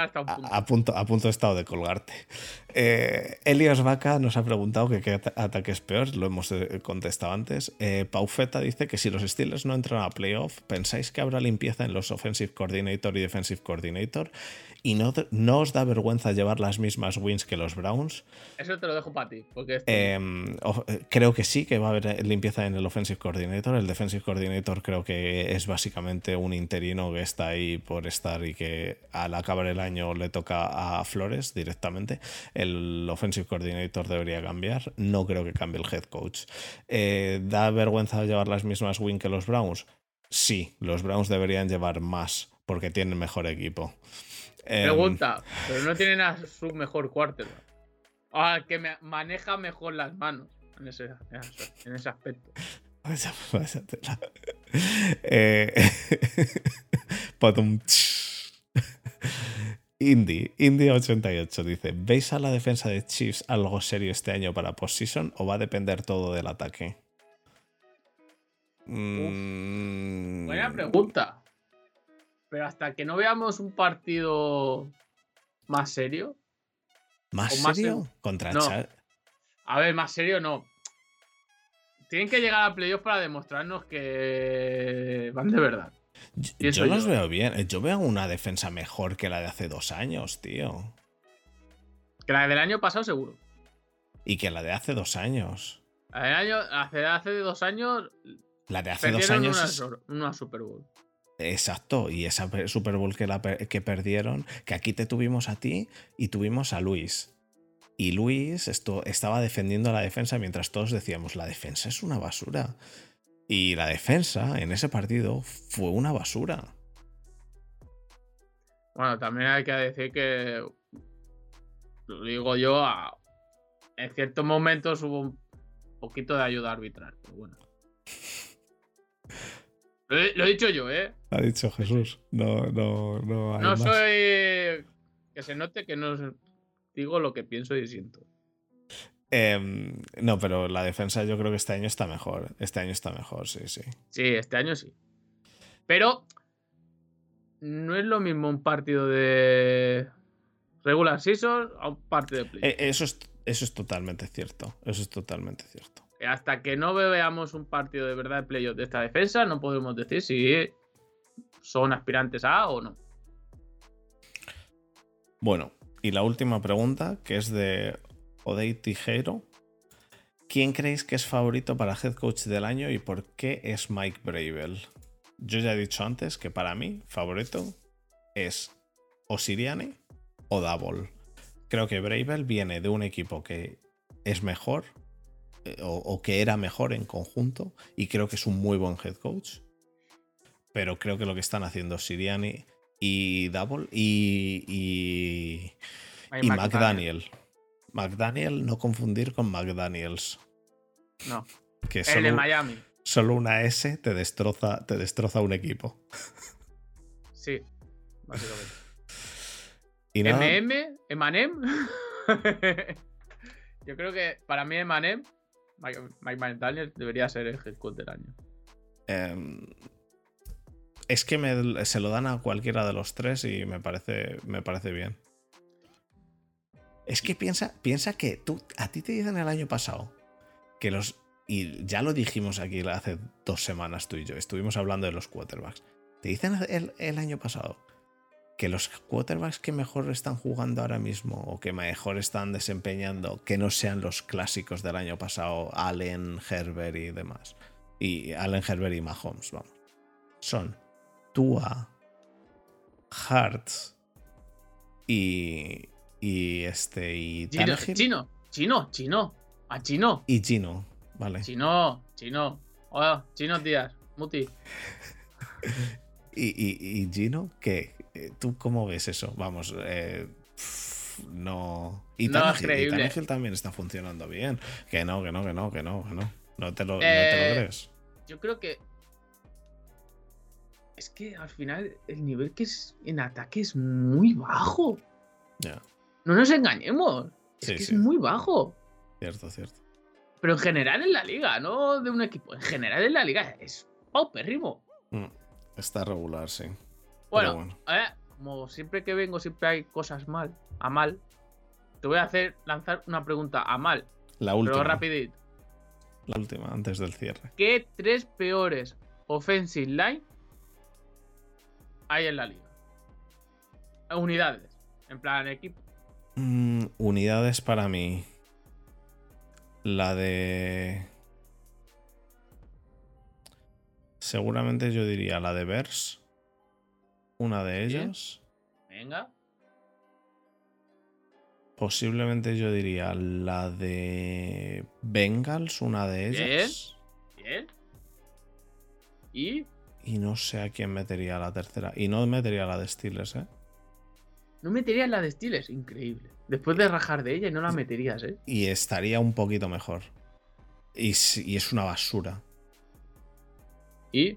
hasta un A, punto. a punto, a punto he estado de colgarte. Eh, Elios Vaca nos ha preguntado que qué ata- ataque es peor, lo hemos eh, contestado antes. Eh, Paufeta dice que si los Steelers no entran a playoff, ¿pensáis que habrá limpieza en los Offensive Coordinator y Defensive Coordinator? ¿Y no, no os da vergüenza llevar las mismas wins que los Browns? Eso te lo dejo para ti. Porque of- eh, creo que sí, que va a haber limpieza en el Offensive Coordinator. El Defensive Coordinator creo que es básicamente un interino que está ahí por estar y que al acabar el año le toca a Flores directamente. El Offensive Coordinator debería cambiar. No creo que cambie el head coach. Eh, ¿Da vergüenza llevar las mismas win que los Browns? Sí, los Browns deberían llevar más porque tienen mejor equipo. Em, Pregunta, pero no tienen a su mejor quarterback. Al que maneja mejor las manos en ese, en ese aspecto. Vaya, vaya tela. Eh, <laughs> tsh. Indy, Indy88 dice: ¿Veis a la defensa de Chiefs algo serio este año para postseason o va a depender todo del ataque? Mm, Buena pregunta. Pero hasta que no veamos un partido más serio. ¿Más serio? Contra No. A ver, más serio no. Tienen que llegar a playoff para demostrarnos que van de verdad. Yo, los yo. veo bien. Yo veo una defensa mejor que la de hace dos años, tío. Que la del año pasado seguro. Y que la de hace dos años. La del año, hace, hace dos años La de hace dos años. una, es- sor- una Super Bowl. Exacto, y esa pe- Super Bowl que, la que perdieron, que aquí te tuvimos a ti y tuvimos a Luis. Y Luis esto, estaba defendiendo a la defensa mientras todos decíamos, la defensa es una basura. Y la defensa en ese partido fue una basura. Bueno, también hay que decir que. Lo digo yo, a- en ciertos momentos hubo un poquito de ayuda arbitral. Pero bueno. Lo he, lo he dicho yo, ¿eh? Ha dicho Jesús. No, no, no. hay No más. soy. Que se note que no digo lo que pienso y siento. Em, no, pero la defensa yo creo que este año está mejor. Este año está mejor, sí, sí. Sí, este año sí. Pero no es lo mismo un partido de regular season a un partido de play. Eh, eso, es, eso es totalmente cierto. Eso es totalmente cierto. Hasta que no veamos un partido de verdad de playoff de esta defensa, no podemos decir si son aspirantes a o no. Bueno, y la última pregunta, que es de Odey Tijero. ¿Quién creéis que es favorito para head coach del año y por qué es Mike Bravel? Yo ya he dicho antes que para mí, favorito es o Siriani o Double. Creo que Bravel viene de un equipo que es mejor eh, o, que era mejor en conjunto y creo que es un muy buen head coach. Pero creo que lo que están haciendo Siriani y Double y, y, y McDaniel. McDaniel, no confundir con McDaniels. No. Que El de Miami. Solo una S te destroza, te destroza un equipo. Sí, básicamente. <laughs> ¿Y MM, Emanem. <laughs> Yo creo que para mí Emanem, Mike, McDaniel debería ser el head coach del año. Em, es que se lo dan a cualquiera de los tres y me parece, me parece bien. Es que piensa, piensa que tú, a ti te dicen el año pasado que los. Y ya lo dijimos aquí hace dos semanas tú y yo, estuvimos hablando de los quarterbacks. Te dicen el, año pasado que los quarterbacks que mejor están jugando ahora mismo o que mejor están desempeñando, que no sean los clásicos del año pasado, Allen, Herbert y demás. Y Allen, Herbert y Mahomes, vamos. Son Tua, Hart y, y este. Y Chino, chino, chino, chino. A chino. Y chino, vale. Chino, chino. Hola, chinos días. Muti. <laughs> y, y, y Gino, ¿qué? Eh, ¿Tú cómo ves eso? Vamos, eh, no. Y no y también está funcionando bien. Que no, que no, que no, que no, que no. No te lo, no te lo eh, crees. Yo creo que. Es que al final el nivel que es en ataque es muy bajo. Ya. No nos engañemos. Es que es muy bajo. Cierto, cierto. Pero en general en la liga, no de un equipo. En general en la liga es paupérrimo. Mm, está regular, sí. Bueno, como siempre que vengo, siempre hay cosas mal, a mal. Te voy a hacer lanzar una pregunta a mal. La última. Pero rapidito. La última, antes del cierre. ¿Qué tres peores offensive line hay en la liga? Unidades. En plan, equipo. Mm, unidades para mí. La de. Seguramente yo diría la de Vers. Una de ellas. Venga. Posiblemente yo diría la de Bengals, una de ellas. Bien. ¿Y? Y no sé a quién metería la tercera. Y no metería la de Steelers, ¿eh? No meterías la de Steelers, increíble. Después de rajar de ella y no la meterías, ¿eh? Y estaría un poquito mejor. Y, es una basura. ¿Y?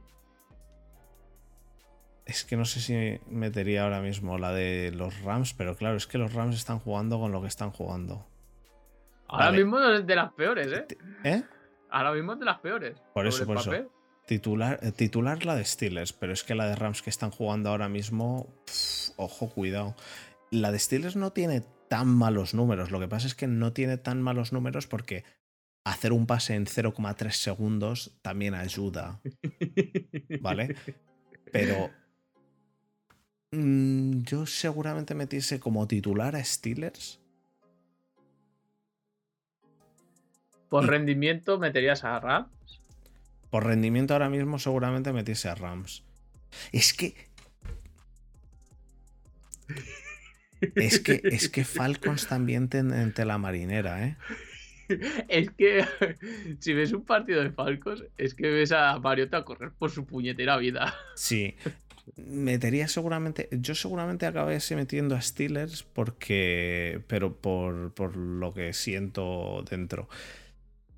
Es que no sé si metería ahora mismo la de los Rams, pero claro, es que los Rams están jugando con lo que están jugando. Ahora mismo es de las peores, ¿eh? ¿Eh? Ahora mismo es de las peores. Por eso, por eso. Titular, eh, titular la de Steelers, pero es que la de Rams que están jugando ahora mismo, ojo, cuidado. La de Steelers no tiene tan malos números, lo que pasa es que no tiene tan malos números porque hacer un pase en 0,3 segundos también ayuda. ¿Vale? Pero mm, yo seguramente metiese como titular a Steelers. Por rendimiento meterías a Rams. Por rendimiento ahora mismo seguramente metiese a Rams. Es que. Es que, es que Falcons también en la marinera, ¿eh? Es que si ves un partido de Falcons, es que ves a Mariota correr por su puñetera vida. Sí. Metería seguramente. Yo seguramente acabase metiendo a Steelers porque. Pero por, por lo que siento dentro.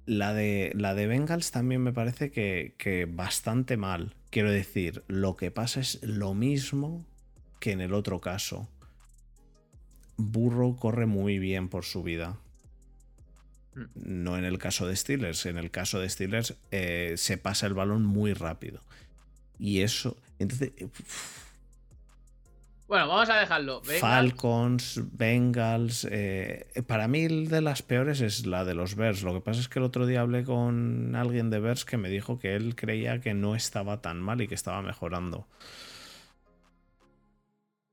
La de, la de Bengals también me parece que, bastante mal. Quiero decir, lo que pasa es lo mismo que en el otro caso. Burro corre muy bien por su vida. Mm. No en el caso de Steelers. En el caso de Steelers eh, se pasa el balón muy rápido. Y eso. Entonces. eh, Bueno, vamos a dejarlo. Venga. Falcons, Bengals. eh, para mí, de las peores es la de los Bears. Lo que pasa es que el otro día hablé con alguien de Bears que me dijo que él creía que no estaba tan mal y que estaba mejorando.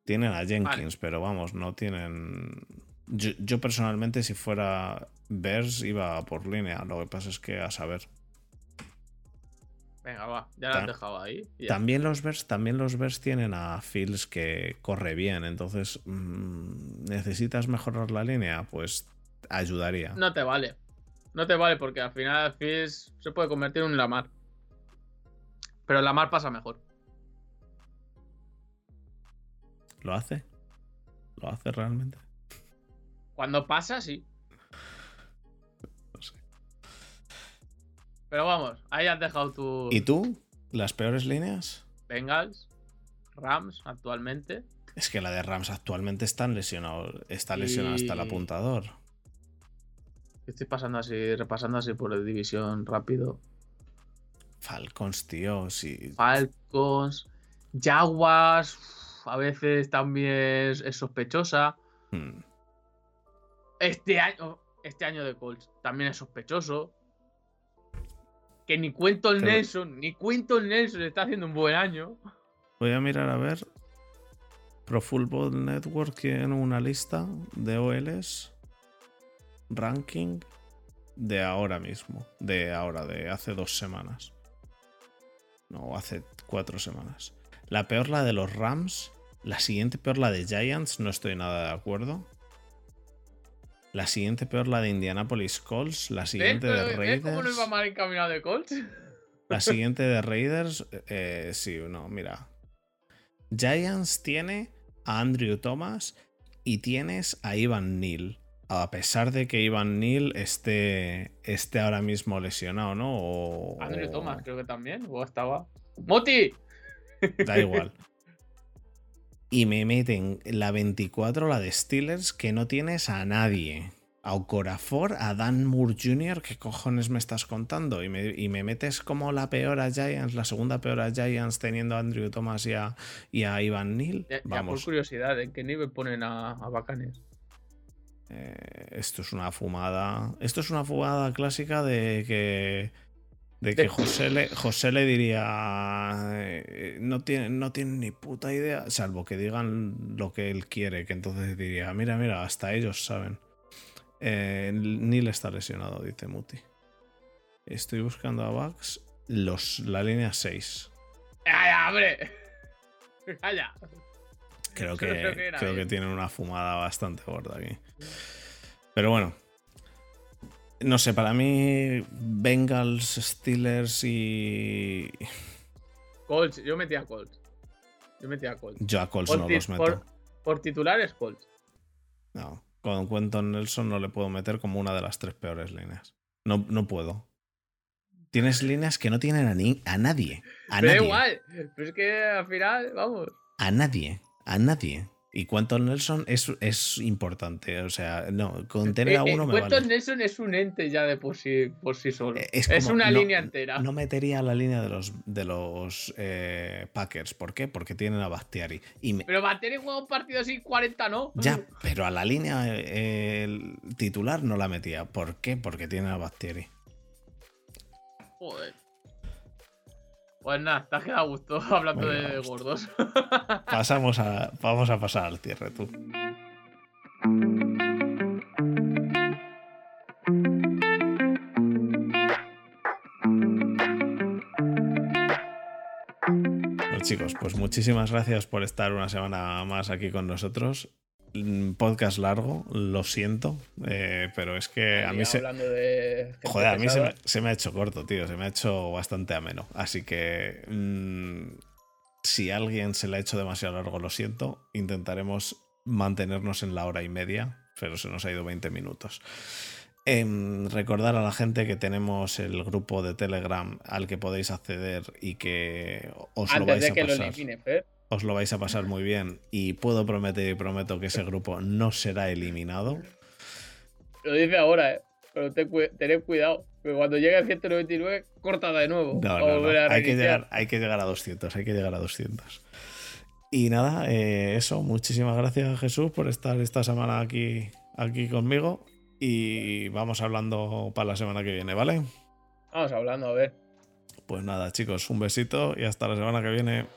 Tienen a Jenkins, pero vamos, no tienen. Yo, yo personalmente, si fuera Bears, iba por línea. Lo que pasa es que a saber. Venga, va. Ya lo has dejado ahí. También los Bears, también los Bears tienen a Fields que corre bien, entonces mm, necesitas mejorar la línea, pues ayudaría. No te vale. No te vale porque al final Fizz se puede convertir en un Lamar. Pero el Lamar pasa mejor. ¿Lo hace? ¿Lo hace realmente? Cuando pasa, sí. Pero vamos, ahí has dejado tu ¿Y tú? ¿Las peores líneas? Bengals, Rams actualmente. Es que la de Rams actualmente están lesionado, está lesionado hasta el apuntador. Estoy pasando así, repasando así por la división rápido. Falcons, tío, sí. Falcons, Jaguars, a veces también es, es sospechosa. Hmm. Este año, este año de Colts también es sospechoso. Que ni Quentin Pero- Nelson, ni Quentin Nelson está haciendo un buen año. Voy a mirar a ver. Pro Football Network tiene una lista de OLs. Ranking de ahora mismo. De ahora, de hace dos semanas. No, hace cuatro semanas. La peor la de los Rams. La siguiente peor la de Giants. No estoy nada de acuerdo. La siguiente peor la de Indianapolis Colts. La ¿Ves? siguiente de ¿ves cómo no Raiders. iba mal encaminado de Colts? La <laughs> siguiente de Raiders, eh, sí, no, mira. Giants tiene a Andrew Thomas y tienes a Ivan Neal. A pesar de que Ivan Neal esté, esté ahora mismo lesionado, ¿no? O, Andrew o- Thomas, creo que también. O estaba. ¡Moti! Da igual. <laughs> Y me meten la 24, la de Steelers, que no tienes a nadie. A Okorafor, a Dan Moore Jr., ¿qué cojones me estás contando? Y me, y me metes como la peor a Giants, la segunda peor a Giants, teniendo a Andrew Thomas y a, y a Ivan Neal. Ya, ya por curiosidad, ¿en qué nivel ponen a, a Bacanes? eh, esto es una fumada. Esto es una fumada clásica de que. De que José le, José le diría. eh, no, tiene, no tiene ni puta idea. Salvo que digan lo que él quiere. Que entonces diría: Mira, mira, hasta ellos saben. Eh, Neil está lesionado, dice Muti. Estoy buscando a Bugs. Los, la línea 6. ¡Calla, hombre! ¡Calla! Creo que, creo que creo tienen una fumada bastante gorda aquí. Pero bueno. No sé, para mí, Bengals, Steelers y. Colts, yo metí a Colts. Yo metí a Colts. Yo a Colts Por no los meto. por- Por titulares, Colts. No. Con Quentin Nelson no le puedo meter como una de las tres peores líneas. No, no puedo. Tienes líneas que no tienen a, ni- a nadie. A Pero nadie. igual. Pero es que al final, vamos. A nadie. A nadie. Y Quentin Nelson es, es importante. O sea, no, con tener a Eh, eh, uno me vale. Nelson es un ente ya de por sí, por sí solo. Eh, Es, como- una no- línea entera. No metería la línea de los, de los eh, Packers. ¿Por qué? Porque tienen a Bastiari. Y me- Pero Bateri juega un partido así 40, ¿no? ya, pero a la línea eh, el titular no la metía. ¿Por qué? Porque tienen a Bastiari. Joder. Pues nada, te has quedado a gusto <laughs> hablando Venga, de gordos. <laughs> Pasamos a, vamos a pasar al cierre, tú. Bueno, chicos, pues muchísimas gracias por estar una semana más aquí con nosotros. Podcast largo, lo siento, eh, pero es que a mí se, de Joder, a mí se me, se me ha hecho corto, tío. Se me ha hecho bastante ameno. Así que mm, si a alguien se le ha hecho demasiado largo, lo siento. Intentaremos mantenernos en la hora y media, pero se nos ha ido 20 minutos. Em, recordar a la gente que tenemos el grupo de Telegram al que podéis acceder y que os lo Antes vais de a que lo pasar elimine Fer. Os lo vais a pasar muy bien y puedo prometer y prometo que ese grupo no será eliminado. Lo dice ahora, eh. pero tened cuidado. Que cuando llegue a 199, corta de nuevo. No, no, Hay, que llegar, hay que llegar a 200, hay que llegar a 200. Y nada, eh, eso, muchísimas gracias Jesús por estar esta semana aquí, aquí conmigo y vamos hablando para la semana que viene, ¿vale? Vamos hablando, a ver. Pues nada, chicos, un besito y hasta la semana que viene.